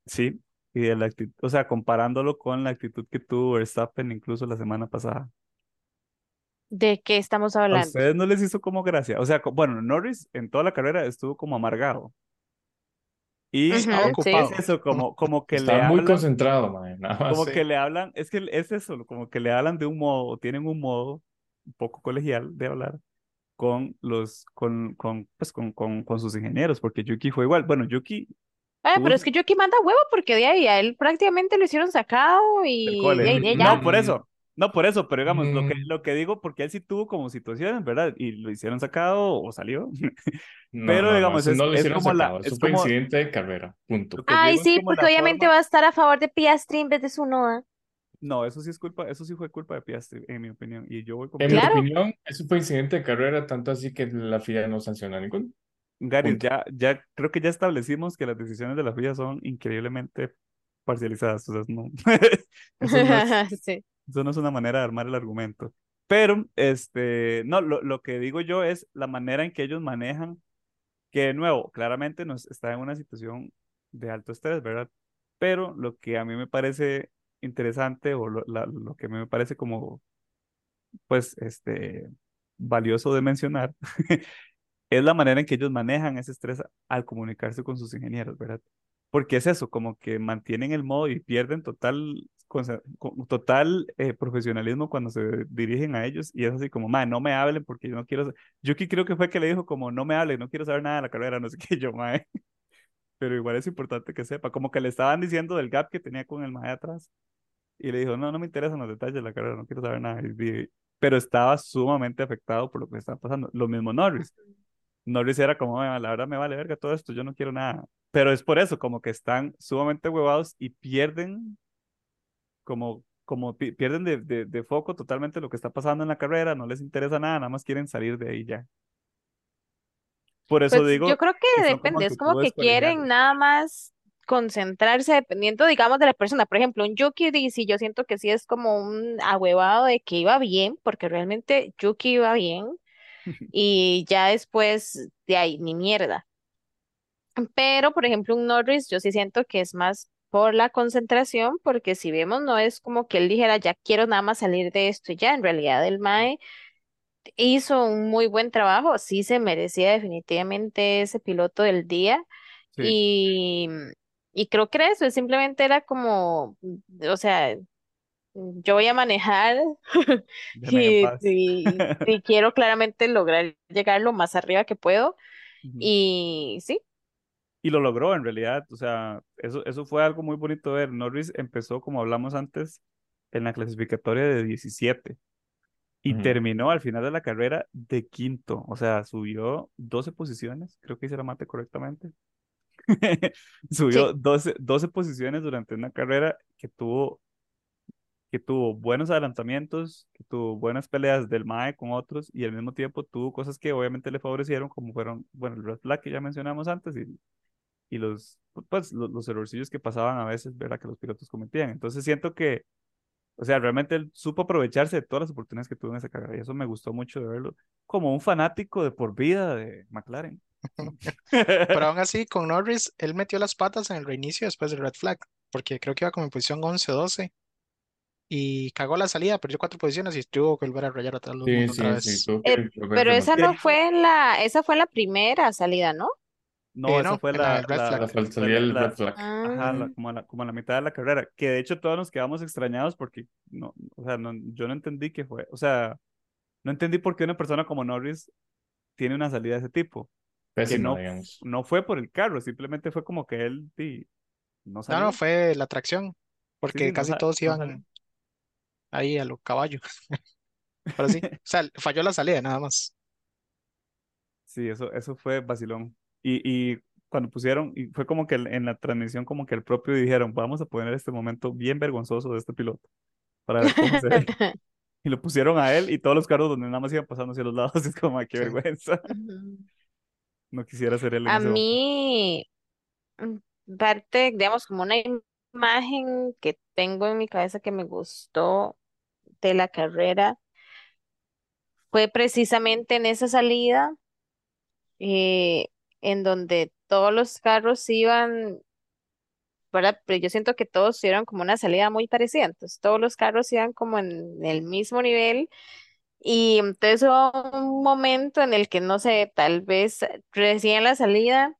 sí, y de la actitud, o sea, comparándolo con la actitud que tuvo Verstappen incluso la semana pasada. ¿De qué estamos ¿A hablando? ustedes no les hizo como gracia? O sea, bueno, Norris en toda la carrera estuvo como amargado. Y sí. es ocupado. eso, como, como que le Estaba muy hablan, concentrado, man, nada más. como Sí. que le hablan, es que es eso, como que le hablan de un modo, o tienen un modo un poco colegial de hablar con los, con, con, pues, con, con, con sus ingenieros, porque Yuki fue igual. Bueno, Yuki Ay, tuvo pero es que Yuki manda huevo porque de ahí a él prácticamente lo hicieron sacado y de Mm, ya. No, por eso, no por eso, pero digamos, lo que, Mm. lo que digo, porque él sí tuvo como situaciones, ¿verdad? Y lo hicieron sacado o salió. No, Pero no, no, digamos, eso es, no lo es hicieron como la, sacado. Eso es fue como, incidente de carrera. Punto. Ay, es sí, como porque la obviamente forma. va a estar a favor de Piastri en vez de Tsunoda. No, eso sí es culpa, eso sí fue culpa de Piastri, en mi opinión. Y yo voy con En mi Claro. Piastri. opinión, eso fue incidente de carrera, tanto así que la FIA no sancionó a ninguno. Gary, Punto. ya, ya creo que ya establecimos que las decisiones de la FIA son increíblemente parcializadas. O sea, no, eso no es, Sí. eso no es una manera de armar el argumento. Pero, este, no, lo, lo que digo yo es la manera en que ellos manejan, que de nuevo, claramente nos está en una situación de alto estrés, ¿verdad? Pero lo que a mí me parece interesante o lo, la- lo que me parece como, pues, este, valioso de mencionar es la manera en que ellos manejan ese estrés al comunicarse con sus ingenieros, ¿verdad? Porque es eso, como que mantienen el modo y pierden total total eh, profesionalismo cuando se dirigen a ellos y es así como, mae, no me hablen porque yo no quiero... Yuki creo que fue que le dijo como, no me hablen, no quiero saber nada de la carrera, no sé qué, yo, mae. Pero igual es importante que sepa, como que le estaban diciendo del gap que tenía con el mae atrás. Y le dijo, no, no me interesan los detalles de la carrera, no quiero saber nada. pero estaba sumamente afectado por lo que estaba pasando. Lo mismo Norris. Norris era como, la verdad me vale verga todo esto, yo no quiero nada. Pero es por eso, como que están sumamente huevados y pierden, como, como pierden de, de, de foco totalmente lo que está pasando en la carrera, no les interesa nada, nada más quieren salir de ahí ya. Por eso Pues digo, yo creo que depende, es como que quieren nada más concentrarse dependiendo, digamos, de la persona. Por ejemplo, un Yuki, sí, yo siento que sí es como un ahuevado de que iba bien, porque realmente Yuki iba bien y ya después de ahí, ni mierda. Pero, por ejemplo, un Norris, yo sí siento que es más por la concentración, porque si vemos, no es como que él dijera, ya quiero nada más salir de esto y ya, en realidad el Mae hizo un muy buen trabajo, sí se merecía definitivamente ese piloto del día Sí, y, y creo que eso, simplemente era como, o sea, yo voy a manejar y, y, y quiero claramente lograr llegar lo más arriba que puedo Ujú. y sí. Y lo logró en realidad, o sea, eso, eso fue algo muy bonito de ver. Norris empezó, como hablamos antes, en la clasificatoria de 17 y Ujú. terminó al final de la carrera de quinto, o sea, subió 12 posiciones, creo que hice la mate correctamente. Subió Sí, 12, 12 posiciones durante una carrera que tuvo, que tuvo buenos adelantamientos, que tuvo buenas peleas del MAE con otros y al mismo tiempo tuvo cosas que obviamente le favorecieron, como fueron, bueno, el red flag que ya mencionamos antes y y los, pues, los, los errorcillos que pasaban a veces, ¿verdad? Que los pilotos cometían. Entonces siento que, o sea, realmente él supo aprovecharse de todas las oportunidades que tuvo en esa carrera y eso me gustó mucho de verlo, como un fanático de por vida de McLaren. Pero aún así, con Norris, él metió las patas en el reinicio después del red flag, porque creo que iba como en posición 11 o 12 y cagó la salida, perdió cuatro posiciones y tuvo que volver a rayar a todo el Sí, mundo otra sí, sí, vez. tuvo eh, pero esa no fue la, esa fue la primera salida, ¿no? No, esa no, fue en la la, del red la, flag. La fal- fue salida la, del red la- como, a la, como a la mitad de la carrera, que de hecho todos nos quedamos extrañados porque, no, o sea, no, yo no entendí qué fue, o sea, no entendí por qué una persona como Norris tiene una salida de ese tipo. que Pésima, no, no fue por el carro, simplemente fue como que él no No, no, salió. fue la tracción, Sí, porque sí, no, casi todos no salió. iban ahí a los caballos, pero sí, o sea, falló la salida nada más. Sí, eso, eso fue vacilón. Y, y cuando pusieron, y fue como que en la transmisión, como que el propio dijeron, vamos a poner este momento bien vergonzoso de este piloto para ver cómo se ve. Y lo pusieron a él y todos los carros donde nada más iban pasando hacia los lados. Es como, ay, qué vergüenza. No quisiera ser él en A ese momento. mí, mm, parte, digamos, como una imagen que tengo en mi cabeza que me gustó de la carrera fue precisamente en esa salida eh, en donde todos los carros iban, ¿verdad? Pero yo siento que todos tuvieron como una salida muy parecida, entonces todos los carros iban como en el mismo nivel y entonces hubo un momento en el que, no sé, tal vez recién la salida.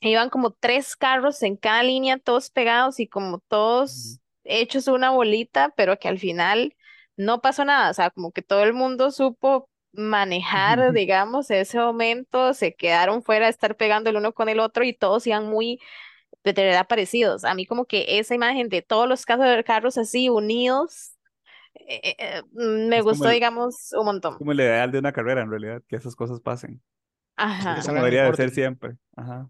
Iban como tres carros en cada línea, todos pegados y como todos hechos una bolita, pero que al final no pasó nada. O sea, como que todo el mundo supo manejar, digamos, ese momento, se quedaron fuera de estar pegando el uno con el otro y todos iban muy de verdad parecidos. A mí como que esa imagen de todos los casos de carros así unidos, eh, eh, eh, me Es gustó, el, digamos, un montón. como el ideal de una carrera, en realidad, que esas cosas pasen. Ajá. en debería de ser siempre. Ajá.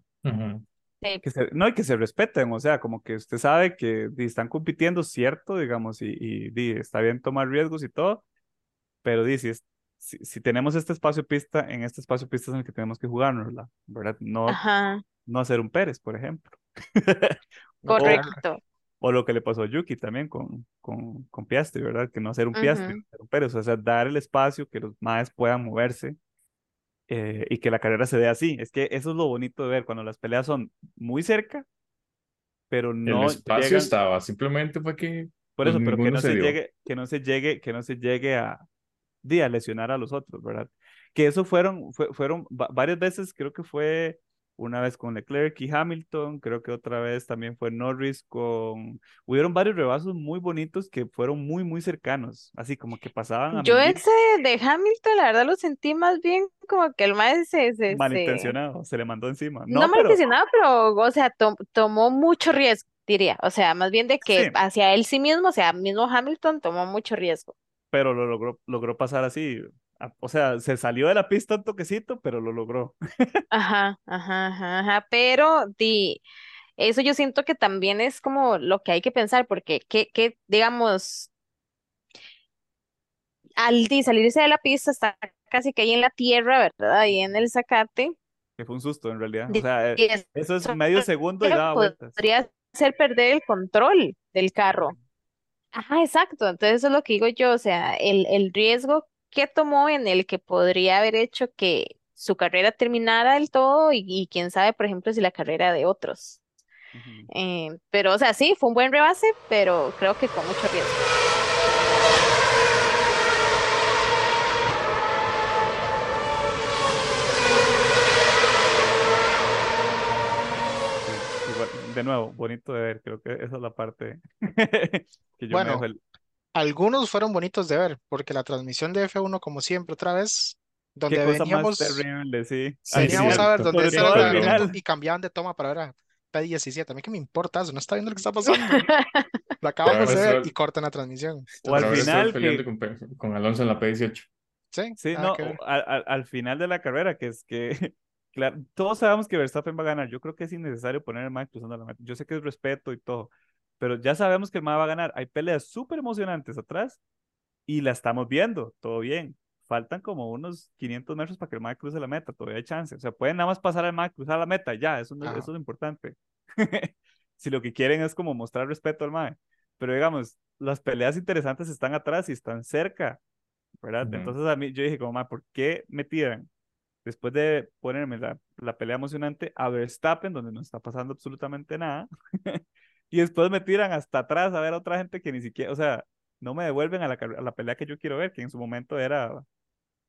Sí. que se, no, y que se respeten, o sea, como que usted sabe que están compitiendo, cierto, digamos, y, y di, está bien tomar riesgos y todo, pero di, si, si, si tenemos este espacio pista, en este espacio pista es en el que tenemos que jugárnosla, ¿verdad? No, Ajá. no hacer un Pérez, por ejemplo. No O. Correcto. o lo que le pasó a Yuki también con, con, con Piastri, ¿verdad? Que no hacer un Piastri, Ujú. no hacer un Pérez, o sea, dar el espacio que los más puedan moverse eh, y que la carrera se dé así. Es que eso es lo bonito de ver, cuando las peleas son muy cerca, pero El no espacio llegan, estaba, simplemente fue que por pues eso, pero que no se se llegue, que no se llegue, que no se llegue a, di, a lesionar a los otros, ¿verdad? Que eso fueron, fue- fueron va- varias veces, creo que fue una vez con Leclerc y Hamilton, creo que otra vez también fue Norris con... Hubieron varios rebasos muy bonitos que fueron muy, muy cercanos, así como que pasaban a Yo medir ese de Hamilton, la verdad lo sentí más bien como que el maestro se, se, se- malintencionado, se le mandó encima. no No, pero malintencionado, pero, o sea, to- tomó mucho riesgo, diría. O sea, más bien de que sí, hacia él sí mismo, o sea, mismo Hamilton tomó mucho riesgo. Pero lo logró, logró pasar así. O sea, se salió de la pista un toquecito, pero lo logró. Ajá, ajá, ajá, ajá. Pero di, eso yo siento que también es como lo que hay que pensar, porque que, que digamos, al di, salirse de la pista está casi que ahí en la tierra, ¿verdad? Ahí en el zacate. Que fue un susto en realidad. O di- sea, eh, eso es medio segundo y daba vueltas. podría hacer perder el control del carro. Ajá, exacto. Entonces eso es lo que digo yo, o sea, el, el riesgo que tomó en el que podría haber hecho que su carrera terminara del todo y, y quién sabe, por ejemplo, si la carrera de otros. Eh, pero, o sea, sí, fue un buen rebase, pero creo que con mucho riesgo. Sí, igual, de nuevo, bonito de ver. Creo que esa es la parte que yo Bueno, el... algunos fueron bonitos de ver, porque la transmisión de F1, como siempre, otra vez, Qué donde más veníamos, terrible, sí. Sí, Al veníamos a ver evento final. y cambiaban de toma para ver a P17. A mí que me importa eso, no está viendo lo que está pasando. Lo ahora de ver estoy, y cortan la transmisión. O al final que, con, Alonso en la P18. Sí, sí, no, al final de la carrera, que es que, claro, todos sabemos que Verstappen va a ganar. Yo creo que es innecesario poner el Max cruzando la meta. Yo sé que es respeto y todo, pero ya sabemos que el Max va a ganar. Hay peleas súper emocionantes atrás y la estamos viendo, todo bien. Faltan como unos 500 metros para que el Max cruce la meta, todavía hay chance. O sea, pueden nada más pasar al Max, cruzar la meta, ya, eso, no- eso es lo importante. Si lo que quieren es como mostrar respeto al Max. Pero digamos, las peleas interesantes están atrás y están cerca. ¿verdad? Ujú. Entonces a mí yo dije como, "Ma, ¿por qué me tiran después de ponerme la, la pelea emocionante a Verstappen, donde no está pasando absolutamente nada, y después me tiran hasta atrás a ver a otra gente que ni siquiera, o sea, no me devuelven a la, a la pelea que yo quiero ver, que en su momento era,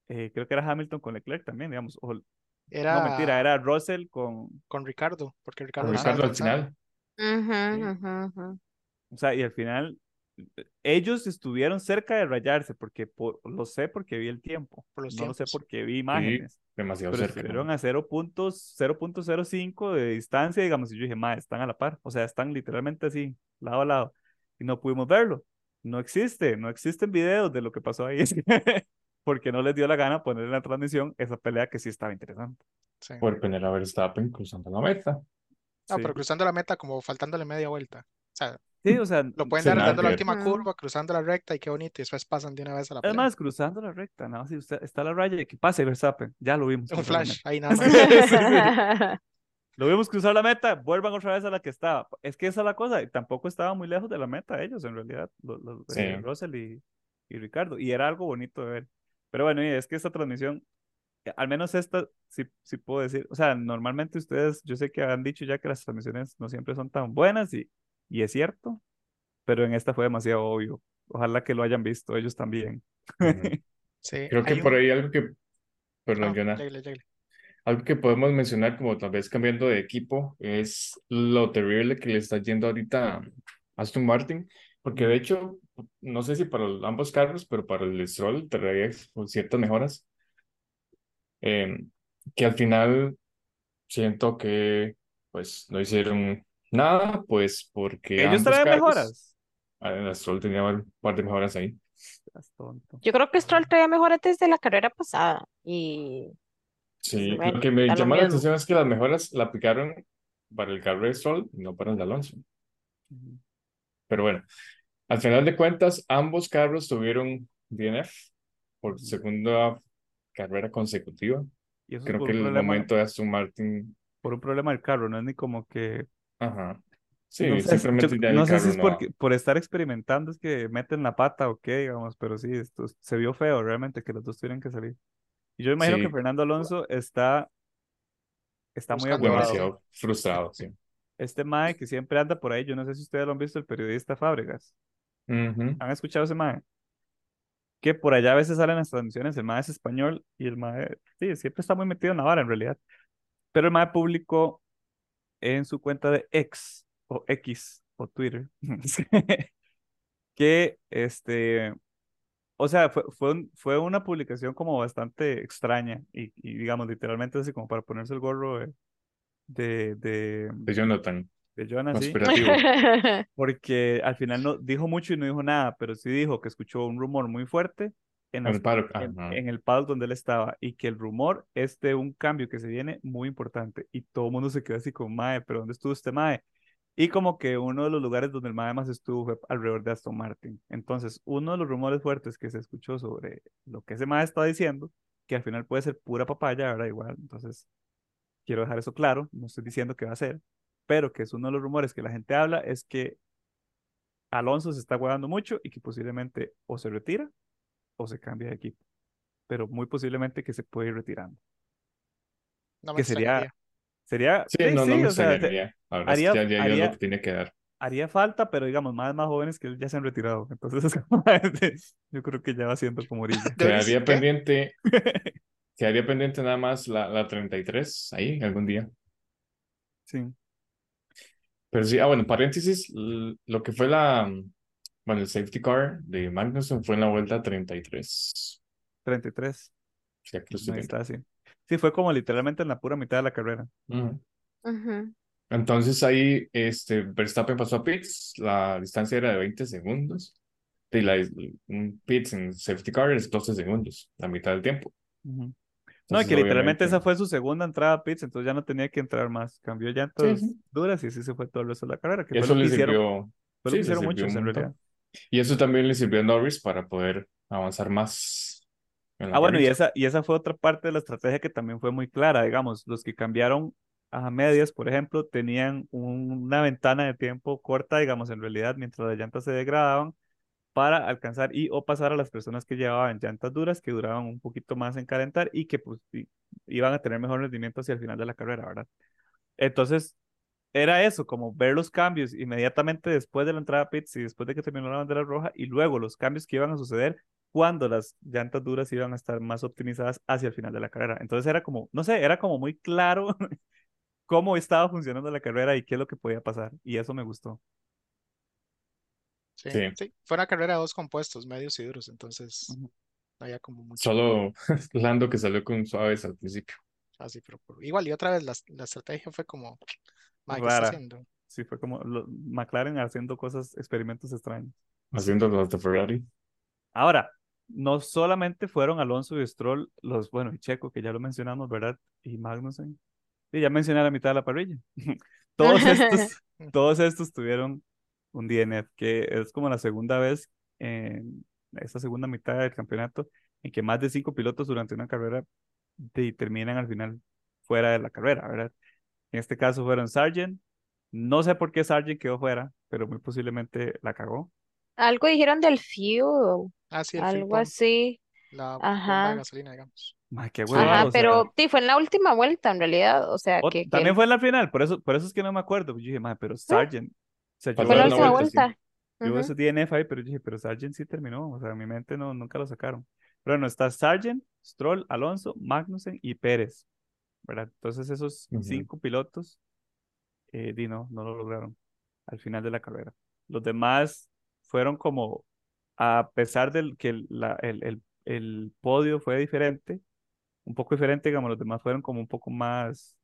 eh, creo que era Hamilton con Leclerc también, digamos, o, no, mentira, Era era Russell con, con Ricardo, porque Con Ricardo Ajá. estaba Ricardo al final. Sí. ujú, ujú. O sea, y al final ellos estuvieron cerca de rayarse, porque por- lo sé porque vi el tiempo, Por los no lo sé tiempos. porque vi Sí, imágenes. demasiado pero cerca. estuvieron ¿no? a 0 puntos- 0.05 de distancia, digamos, y yo dije, ma, están a la par, o sea, están literalmente así, lado a lado, y no pudimos verlo. No existe, no existen videos de lo que pasó ahí, porque no les dio la gana poner en la transmisión esa pelea que sí estaba interesante. Sí. Por poner a Verstappen cruzando la meta. No, Sí, pero cruzando la meta como faltándole media vuelta. O sea, sí, o sea, lo pueden dar dando la última curva, cruzando la recta y qué bonito, y después pasan de una vez a la es pelea. más, cruzando la recta, nada más, si usted está la raya de que pase Verstappen, ya lo vimos Un flash ahí nada más. Sí, sí, sí. Lo vimos cruzar la meta, vuelvan otra vez a la que estaba. Es que esa es la cosa, y tampoco estaban muy lejos de la meta ellos, en realidad, los, los, Sí. eh, Russell y, y Ricardo, y era algo bonito de ver. Pero bueno, y es que esta transmisión, eh, al menos esta, sí, sí puedo decir, o sea, normalmente ustedes, yo sé que han dicho ya que las transmisiones no siempre son tan buenas, y, y es cierto, pero en esta fue demasiado obvio. Ojalá que lo hayan visto ellos también. Sí, Creo que hay por un... ahí algo que, perdón, Ah, lléguele. algo que podemos mencionar como tal vez cambiando de equipo es lo terrible que le está yendo ahorita a Aston Martin, porque de hecho, no sé si para ambos carros, pero para el Stroll traía ciertas mejoras, eh, que al final siento que pues no hicieron nada, pues porque Ellos traen mejoras. ah, el Stroll tenía un par de mejoras ahí. Tonto. Yo creo que Stroll traía mejor antes de la carrera pasada. Y Sí, lo bueno, que me lo llama la atención es que las mejoras la aplicaron para el carro de Stroll y no para el de Alonso. Ujú. Pero bueno, al final de cuentas, ambos carros tuvieron DNF por segunda carrera consecutiva. Y eso es Creo que el problema, momento de Aston Martin, por un problema del carro, no es ni como que ajá, No sí, sé, si- yo- no sé si es no, porque, por estar experimentando es que meten la pata o qué, digamos, pero sí, esto se vio feo realmente que los dos tuvieran que salir. Y yo imagino que sí, Fernando Alonso está, está muy demasiado frustrado, sí. Este Mae que siempre anda por ahí, yo no sé si ustedes lo han visto, el periodista Fábregas. Ujú, ¿Han escuchado ese Mae? Que por allá a veces salen las transmisiones, el Mae es español y el Mae, sí, siempre está muy metido en la vara en realidad. Pero el mae publicó en su cuenta de X o X o Twitter que este, o sea, fue, fue, un- fue una publicación como bastante extraña y, y digamos literalmente así como para ponerse el gorro de, de, de, De Jonathan, de así, conspirativo. porque al final no dijo mucho y no dijo nada, pero sí dijo que escuchó un rumor muy fuerte en, En las- el paro. en, en el paddock donde él estaba y que el rumor es de un cambio que se viene muy importante y todo el mundo se quedó así como, mae, pero ¿dónde estuvo este mae? Y como que uno de los lugares donde el mae más estuvo fue alrededor de Aston Martin. Entonces, uno de los rumores fuertes que se escuchó sobre lo que ese mae está diciendo, que al final puede ser pura papaya, ahora igual, entonces quiero dejar eso claro, no estoy diciendo que va a ser, pero que es uno de los rumores que la gente habla, es que Alonso se está guardando mucho y que posiblemente o se retira o se cambia de equipo, pero muy posiblemente que se puede ir retirando. No me Que sería, sería, Sí, sí, no, sí, no me o sea, haría- que ya, ya dio haría- lo que tiene que dar. haría falta, pero digamos, más más jóvenes que ya se han retirado, entonces este, yo creo que ya va siendo como orilla. Quedaría pendiente, quedaría pendiente nada más la, la 33 ahí algún día. Sí, Pero sí, ah, bueno, paréntesis, lo que fue la, bueno, el safety car de Magnussen fue en la vuelta 33. 33, Sí, aquí lo estoy ahí está, sí. Sí, fue como literalmente en la pura mitad de la carrera. Ujú. Ujú. Entonces ahí este, Verstappen pasó a pits, la distancia era de 20 segundos. Y la, un pits en safety car es 12 segundos, la mitad del tiempo. No, y Entonces, que literalmente esa fue su segunda entrada a pits, entonces ya no tenía que entrar más. Cambió llantas Sí, sí. duras y así se fue todo el resto de la carrera, que Y eso lo le que hicieron, sirvió, lo sí, hicieron muchos en realidad. Y eso también le sirvió a Norris para poder avanzar más Ah, bueno, y esa, y esa fue otra parte de la estrategia que también fue muy clara, digamos, los que cambiaron a medias, por ejemplo, tenían un- una ventana de tiempo corta, digamos, en realidad, mientras las llantas se degradaban, para alcanzar y o pasar a las personas que llevaban llantas duras, que duraban un poquito más en calentar y que pues iban a tener mejor rendimiento hacia el final de la carrera, ¿verdad? Entonces, era eso, como ver los cambios inmediatamente después de la entrada a pits y después de que terminó la bandera roja y luego los cambios que iban a suceder cuando las llantas duras iban a estar más optimizadas hacia el final de la carrera. Entonces era como, no sé, era como muy claro cómo estaba funcionando la carrera y qué es lo que podía pasar. Y eso me gustó. Sí, Sí. sí. Fue una carrera de dos compuestos, medios y duros, entonces Ujú. no había como mucho Solo Lando que salió con suaves al principio. así, pero, pero igual, y otra vez la, la estrategia fue como, "Ma, ¿qué está Rara. haciendo? Sí, fue como lo- McLaren haciendo cosas, experimentos extraños. Haciendo los de Ferrari. Ahora, no solamente fueron Alonso y Stroll, los, bueno, y Checo, que ya lo mencionamos, ¿verdad? Y Magnussen. Y ya mencioné la mitad de la parrilla. Todos estos, todos estos tuvieron un DNF, que es como la segunda vez en esta segunda mitad del campeonato en que más de cinco pilotos durante una carrera de- terminan al final fuera de la carrera, ¿verdad? En este caso fueron Sargent. No sé por qué Sargent quedó fuera, pero muy posiblemente la cagó. Algo dijeron del fuel, Ah, sí, el algo así. la bomba de Ajá. gasolina, digamos. Qué Ajá, o sea, pero sí, fue en la última vuelta en realidad, o sea, o- que, también fue en la final, por eso, por eso es que no me acuerdo. Yo dije, ma, pero Sargent. O sea, yo Fue fue la en la última vuelta, sí. vuelta. Yo Ujú. ese DNF ahí, pero yo dije, pero Sargent sí terminó. O sea, en mi mente no, nunca lo sacaron. Pero bueno, está Sargent, Stroll, Alonso, Magnussen y Pérez, ¿verdad? Entonces esos cinco pilotos, eh, di, no, lo lograron al final de la carrera. Los demás fueron como, a pesar del que el, la- el, el, el podio fue diferente, un poco diferente, digamos, los demás fueron como un poco más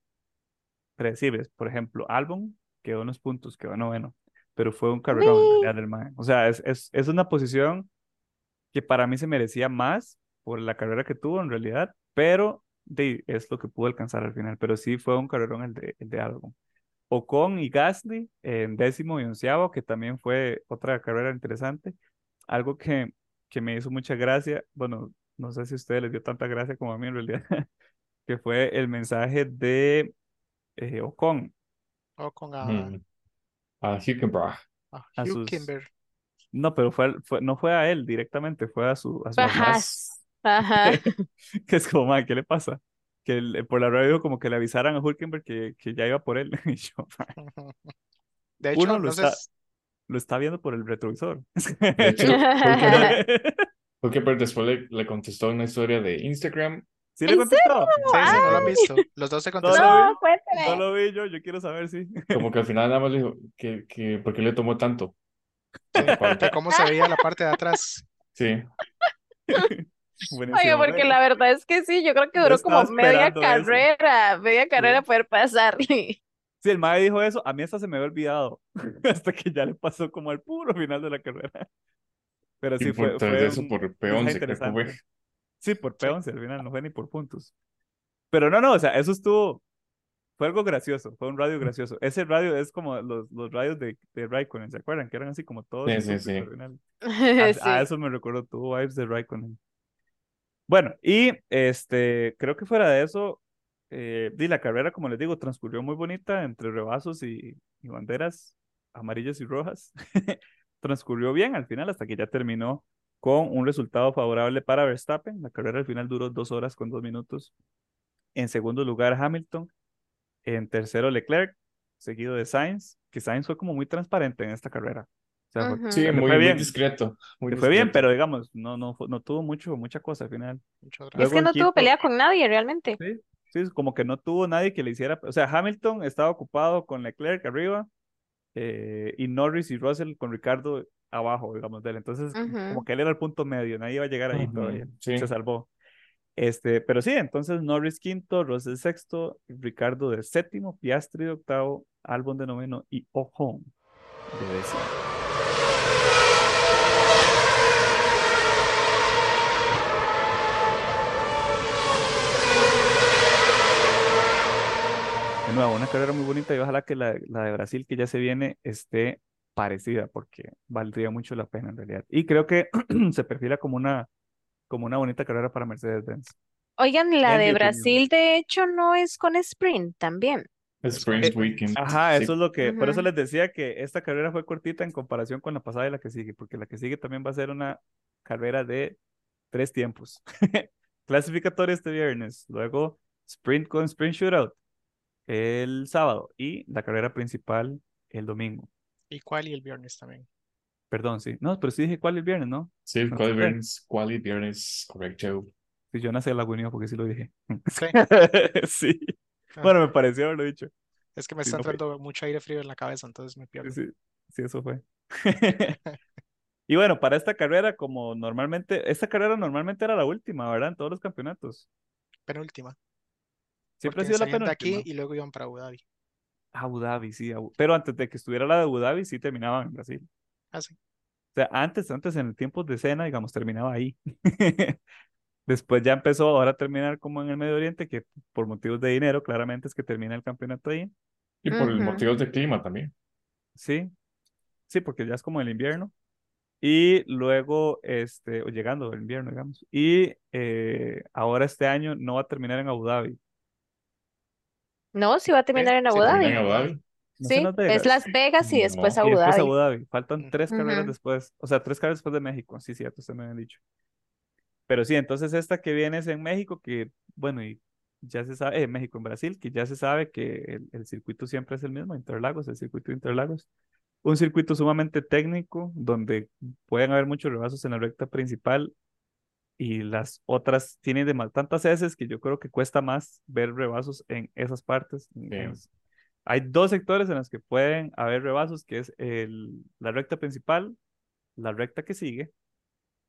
predecibles. Por ejemplo, Albon quedó unos puntos, quedó noveno, pero fue un carrerón en realidad. O sea, es, es, es una posición que para mí se merecía más por la carrera que tuvo en realidad, pero de, es lo que pudo alcanzar al final. Pero sí fue un carrerón el de, el de Albon. Ocon y Gasly en décimo y onceavo, que también fue otra carrera interesante. Algo que, que me hizo mucha gracia, bueno, no sé si a ustedes les dio tanta gracia como a mí en realidad, que fue el mensaje de eh, Ocon O con a, Mm. A Hülkenberg. a sus-. No, pero fue, fue, no fue a él directamente, fue a su, a su Ajá, que es como, "Mae, ¿qué le pasa? Que el- por la radio como que le avisaran a Hulkenberg que, que ya iba por él. Y yo, "Mae, De hecho, Uno lo sé, está- lo está viendo por el retrovisor. De hecho, Hülkenberg, Hülkenberg después le, le contestó una historia de Instagram ¿Sí le ¿En contestó? Sí, sí, no lo han visto. Los dos se contestaron. no, cuéntame. No lo vi yo, yo quiero saber si. Como que al final nada más le dijo que, que ¿por qué le tomó tanto? Sí, cómo se veía la parte de atrás. Sí, Buenísimo. Oye, porque la verdad es que sí, yo creo que duró como media eso. carrera, media carrera poder pasar. Sí, el mae dijo eso, a mí hasta se me había olvidado, hasta que ya le pasó como al puro final de la carrera. Pero sí y fue, por tras fue de eso un por mensaje P11 creo que interesante. fue. Sí, por P11 al final, no fue ni por puntos. Pero no, no, o sea, eso estuvo, fue algo gracioso, fue un radio gracioso. Ese radio es como los, los radios de, de Raikkonen, ¿se acuerdan? Que eran así como todos Sí, sí, sí. A, Sí. a eso me recuerdo, tuvo vibes de Raikkonen. Bueno, y este, creo que fuera de eso, eh, la carrera, como les digo, transcurrió muy bonita entre rebazos y, y banderas amarillas y rojas. transcurrió bien al final hasta que ya terminó con un resultado favorable para Verstappen. La carrera al final duró dos horas con dos minutos. En segundo lugar, Hamilton. En tercero, Leclerc, seguido de Sainz, que Sainz fue como muy transparente en esta carrera. Fue-. Sí, muy, fue muy bien. discreto. Muy fue bien, pero digamos, no, no, no tuvo mucho, mucha cosa al final. Muchas Es que no tuvo quinto- pelea con nadie realmente. Sí, sí, como que no tuvo nadie que le hiciera, o sea, Hamilton estaba ocupado con Leclerc arriba eh, y Norris y Russell con Ricardo abajo, digamos, de él. Entonces, como que él era el punto medio, nadie iba a llegar ahí Ujú, todavía, sí. se salvó. Este, pero sí, entonces Norris quinto, Russell sexto, Ricardo de séptimo, Piastri de octavo, Albon de noveno y Ocon de décimo. De nuevo, una carrera muy bonita y ojalá que la, la de Brasil que ya se viene esté parecida porque valdría mucho la pena en realidad. Y creo que se perfila como una, como una bonita carrera para Mercedes-Benz. Oigan, la de opinión. Brasil de hecho no es con sprint también. Sprint Weekend. Ajá, sí. eso es lo que, por eso les decía que esta carrera fue cortita en comparación con la pasada y la que sigue, porque la que sigue también va a ser una carrera de tres tiempos. Clasificatoria este viernes, luego sprint con sprint shootout el sábado y la carrera principal el domingo. Y cuál y el viernes también. Perdón, sí. No, pero sí dije cuál el viernes, ¿no? Sí, ¿No ¿cuál te- viernes? ¿Cuál viernes? Correcto. Sí, yo nací la unión porque sí lo dije. Sí. Sí. Ah, Bueno, me pareció haberlo dicho. es que me sí, está no fue. entrando mucho aire frío en la cabeza, entonces me pierdo. Sí, sí, eso fue. Y bueno, para esta carrera, como normalmente, esta carrera normalmente era la última, ¿verdad? En todos los campeonatos. Penúltima. Siempre ha sido la de aquí penúltima. y luego iban para Abu Dhabi. Abu Dhabi, sí. Abu- Pero antes de que estuviera la de Abu Dhabi, sí terminaban en Brasil. Ah, sí. O sea, antes, antes en el tiempo de cena, digamos, terminaba ahí. Después ya empezó ahora a terminar como en el Medio Oriente, que por motivos de dinero, claramente es que termina el campeonato ahí. Y por Ujú. motivos de clima también. Sí, sí, porque ya es como el invierno. Y luego, este, o llegando el invierno, digamos. Y eh, ahora este año no va a terminar en Abu Dhabi. No, sí va a terminar en Abu Dhabi. en Abu Dhabi. ¿No es en Sí, Las es Vegas? Las Vegas y No. después Y Abu después Dhabi. Abu Dhabi. Faltan tres carreras después. O sea, tres carreras después de México. Sí, cierto, usted me había dicho. Pero sí, entonces esta que viene es en México, que, bueno, y ya se sabe, eh, México, en Brasil, que ya se sabe que el, el circuito siempre es el mismo, Interlagos, el circuito de Interlagos. Un circuito sumamente técnico, donde pueden haber muchos rebazos en la recta principal y las otras tienen de mal tantas heces que yo creo que cuesta más ver rebazos en esas partes. en- Hay dos sectores en los que pueden haber rebazos, que es el, la recta principal, la recta que sigue,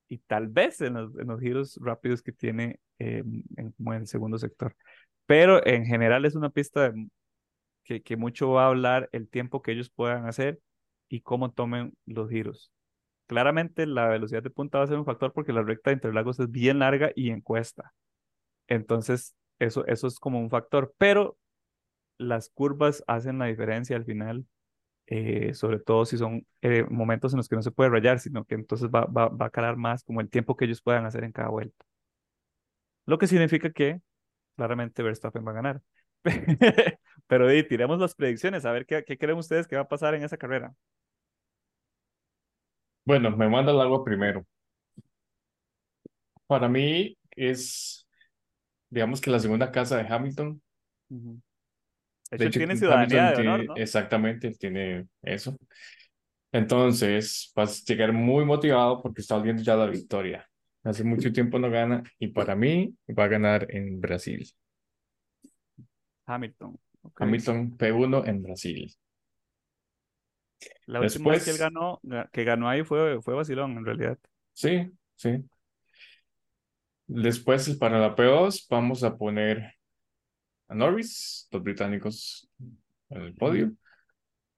y tal vez en los, en los giros rápidos que tiene eh, en, como en el segundo sector. Pero en general es una pista de- que, que mucho va a hablar el tiempo que ellos puedan hacer y cómo tomen los giros. Claramente la velocidad de punta va a ser un factor porque la recta de Interlagos es bien larga y en cuesta. Entonces, eso, eso es como un factor, pero las curvas hacen la diferencia al final, eh, sobre todo si son eh, momentos en los que no se puede rayar, sino que entonces va, va, va a calar más como el tiempo que ellos puedan hacer en cada vuelta. Lo que significa que claramente Verstappen va a ganar. Pero di, tiremos las predicciones, a ver qué, qué creen ustedes que va a pasar en esa carrera. Bueno, me manda el agua primero. Para mí es, digamos que la segunda casa de Hamilton. De De hecho, él hecho, tiene Hamilton ciudadanía de tiene- honor, ¿no? exactamente, él tiene eso. Entonces, vas a llegar muy motivado porque está viendo ya la victoria. Hace mucho tiempo no gana y para mí va a ganar en Brasil. Hamilton. ok. Hamilton P1 en Brasil. La última vez que él Después- ganó, ga- que ganó ahí fue, fue vacilón, en realidad. Sí, sí. Después para la P2 vamos a poner a Norris, los británicos en el podio.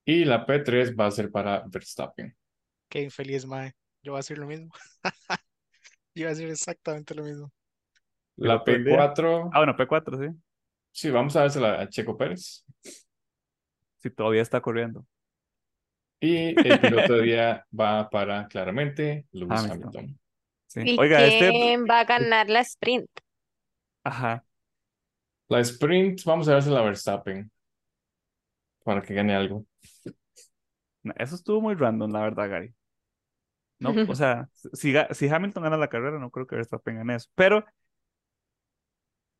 Y la P3 va a ser para Verstappen. Qué infeliz, mae. Yo voy a decir lo mismo. Yo voy a decir exactamente lo mismo. La Piloto del día. P4, Ah, bueno, P4, sí. sí, vamos a dársela a Checo Pérez. Sí, todavía está corriendo. Y el piloto de día va para claramente Lewis Hamilton. Hamilton. Sí. ¿Y Oiga, este. quién va a ganar la sprint? Ajá. La sprint, vamos a dársela a Verstappen para que gane algo. Eso estuvo muy random, la verdad, Gary. No, o sea, si, si Hamilton gana la carrera, no creo que Verstappen gane eso. Pero,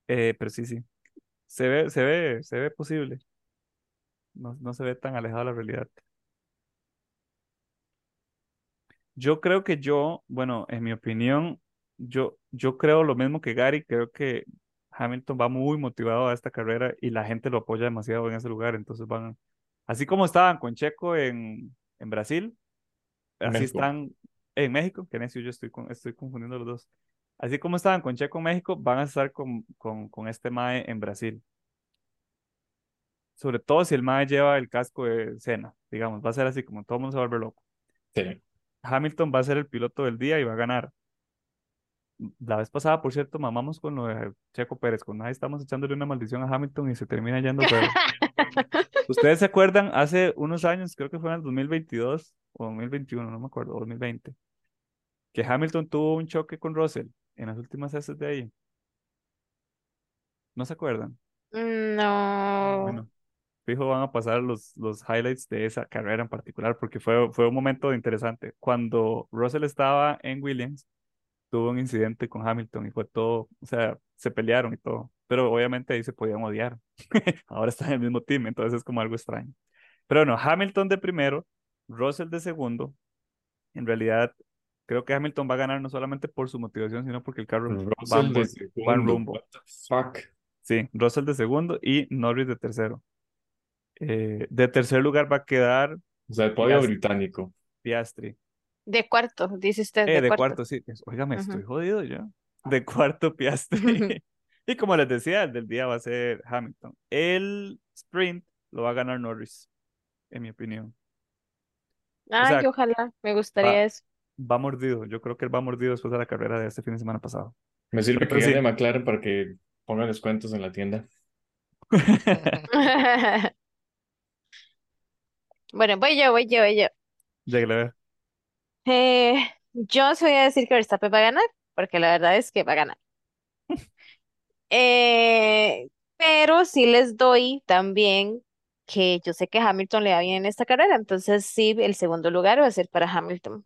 eh, pero sí, sí. Se ve, se ve, se ve posible. No, no se ve tan alejado de la realidad. Yo creo que yo, bueno, en mi opinión, yo, yo creo lo mismo que Gary. Creo que Hamilton va muy motivado a esta carrera y la gente lo apoya demasiado en ese lugar. Entonces van, así como estaban con Checo en, en Brasil, En así México. están en México, que necio, yo estoy, con, estoy confundiendo los dos. Así como estaban con Checo en México, van a estar con, con, con este Mae en Brasil. Sobre todo si el Mae lleva el casco de Senna, digamos, va a ser así como todo el mundo se va a volver loco. Sí. Hamilton va a ser el piloto del día y va a ganar. La vez pasada, por cierto, mamamos con lo de Checo Pérez, cuando ahí estamos echándole una maldición a Hamilton y se termina yendo. ¿Ustedes se acuerdan? Hace unos años, creo que fue en el 2022 o 2021, no me acuerdo, o 2020, que Hamilton tuvo un choque con Russell en las últimas heces de ahí. ¿No se acuerdan? No. Bueno, fijo, van a pasar los, los highlights de esa carrera en particular, porque fue, fue un momento interesante. Cuando Russell estaba en Williams, tuvo un incidente con Hamilton y fue todo, o sea, se pelearon y todo, pero obviamente ahí se podían odiar. Ahora están en el mismo team, entonces es como algo extraño. Pero bueno, Hamilton de primero, Russell de segundo. En realidad, creo que Hamilton va a ganar no solamente por su motivación, sino porque el carro Russell va en rumbo. What the fuck? Sí, Russell de segundo y Norris de tercero. Eh, de tercer lugar va a quedar O sea, el podio Piastri. británico. Piastri. De cuarto, dice usted, Eh, de de cuarto. cuarto, sí. Oiga, me estoy jodido yo. De cuarto, Piastri. Y como les decía, el del día va a ser Hamilton. El sprint lo va a ganar Norris, en mi opinión. Ay, sea, ojalá, me gustaría va- eso. Va mordido. Yo creo que él va mordido después de la carrera de este fin de semana pasado. Me sirve Pero que sí. McLaren para que pongan descuentos en la tienda. Bueno, voy yo, voy yo, voy yo. Lléguele a ver. Eh, yo sí voy a decir que Verstappen va a ganar, porque la verdad es que va a ganar. Eh, pero sí les doy también que yo sé que Hamilton le va bien en esta carrera, entonces sí, el segundo lugar va a ser para Hamilton.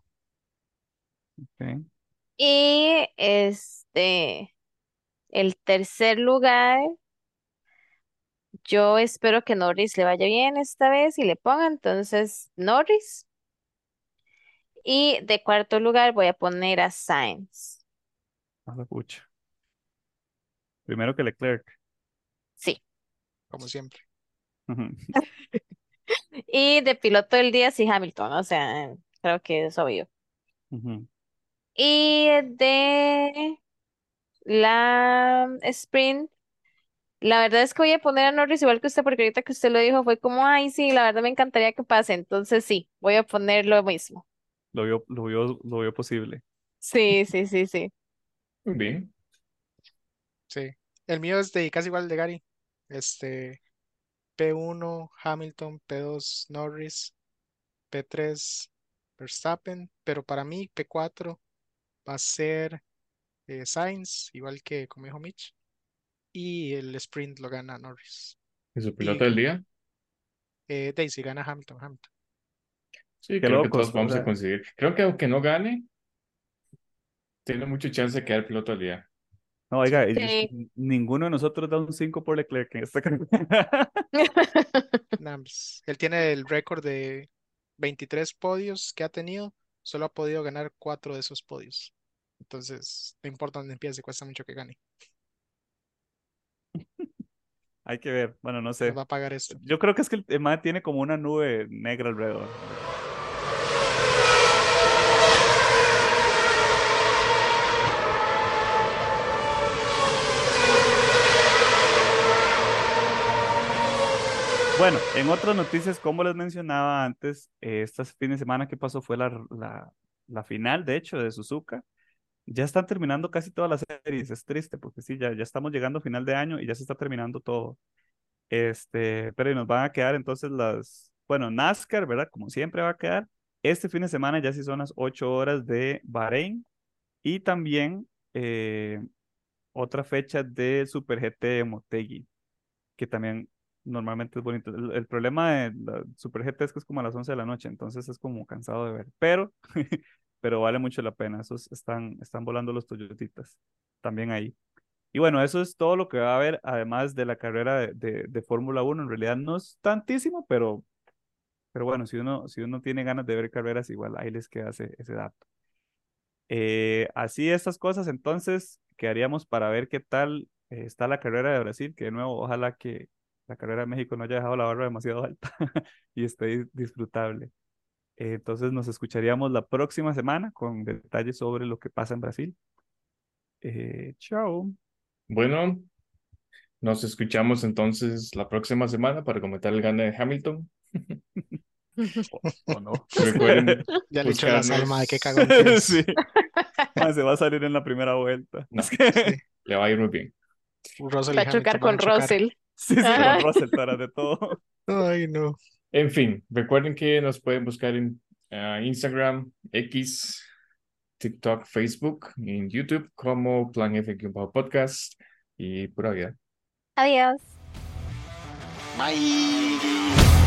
Ok. Y este, el tercer lugar, yo espero que Norris le vaya bien esta vez y le ponga, entonces Norris. Y de cuarto lugar voy a poner a Sainz. A la pucha. Primero que Leclerc. Sí. como siempre. Y de piloto del día, sí, Hamilton, o sea, creo que es obvio. Y de la sprint, la verdad es que voy a poner a Norris igual que usted, porque ahorita que usted lo dijo fue como, ay, sí, la verdad me encantaría que pase, entonces sí, voy a poner lo mismo. Lo vio, lo vio, lo vio posible. Sí, sí, sí, sí. Muy bien. Sí. El mío es de casi igual de Gary. Este, P1 Hamilton, P2 Norris, P3 Verstappen, pero para mí P4 va a ser eh, Sainz, igual que como dijo Mitch, y el sprint lo gana Norris. ¿Y su piloto del día? Eh, Daisy gana Hamilton, Hamilton. Sí, Qué creo que todos vamos o sea. a coincidir. Creo que aunque no gane, tiene mucha chance de quedar piloto del día. No, oiga, y- Sí. ninguno de nosotros da un 5 por Leclerc en esta carrera. Pues, él tiene el récord de 23 podios que ha tenido, solo ha podido ganar 4 de esos podios. Entonces, no importa dónde empiece, cuesta mucho que gane. Hay que ver. Bueno, no sé. va a pagar esto. Yo creo que es que el tema tiene como una nube negra alrededor. Bueno, en otras noticias, como les mencionaba antes, eh, este fin de semana que pasó fue la, la, la final, de hecho, de Suzuka. Ya están terminando casi todas las series, es triste porque sí, ya, ya estamos llegando a final de año y ya se está terminando todo. Este, pero nos van a quedar entonces las, bueno, NASCAR, ¿verdad? Como siempre va a quedar. Este fin de semana ya sí son las 8 horas de Bahrein y también eh, otra fecha de Super GT de Motegi, que también normalmente es bonito. El, el problema de la Super GT es que es como a las 11 de la noche, entonces es como cansado de ver, pero, pero vale mucho la pena. Esos están, están volando los Toyotitas también ahí. Y bueno, eso es todo lo que va a haber, además de la carrera de, de, Fórmula 1. En realidad no es tantísimo, pero, pero bueno, si uno, si uno tiene ganas de ver carreras, igual ahí les queda ese, ese dato. Eh, así estas cosas, entonces, quedaríamos para ver qué tal eh, está la carrera de Brasil, que de nuevo, ojalá que la carrera de México no haya dejado la barra demasiado alta y esté disfrutable. Entonces nos escucharíamos la próxima semana con detalles sobre lo que pasa en Brasil. Eh, chao. Bueno, nos escuchamos entonces la próxima semana para comentar el gane de Hamilton. O, o no. Recuerden Ya le echó la salma de que cagón sí. Ah, se va a salir en la primera vuelta. No. Sí. Le va a ir muy bien. Russell Va a chocar Hamilton con a chocar. Russell. sí, sí, con Russell tras de todo. Ay, no. En fin, recuerden que nos pueden buscar en ah, Instagram, X, TikTok, Facebook, en YouTube como Plan F Podcast y pura vida. Adiós. Bye.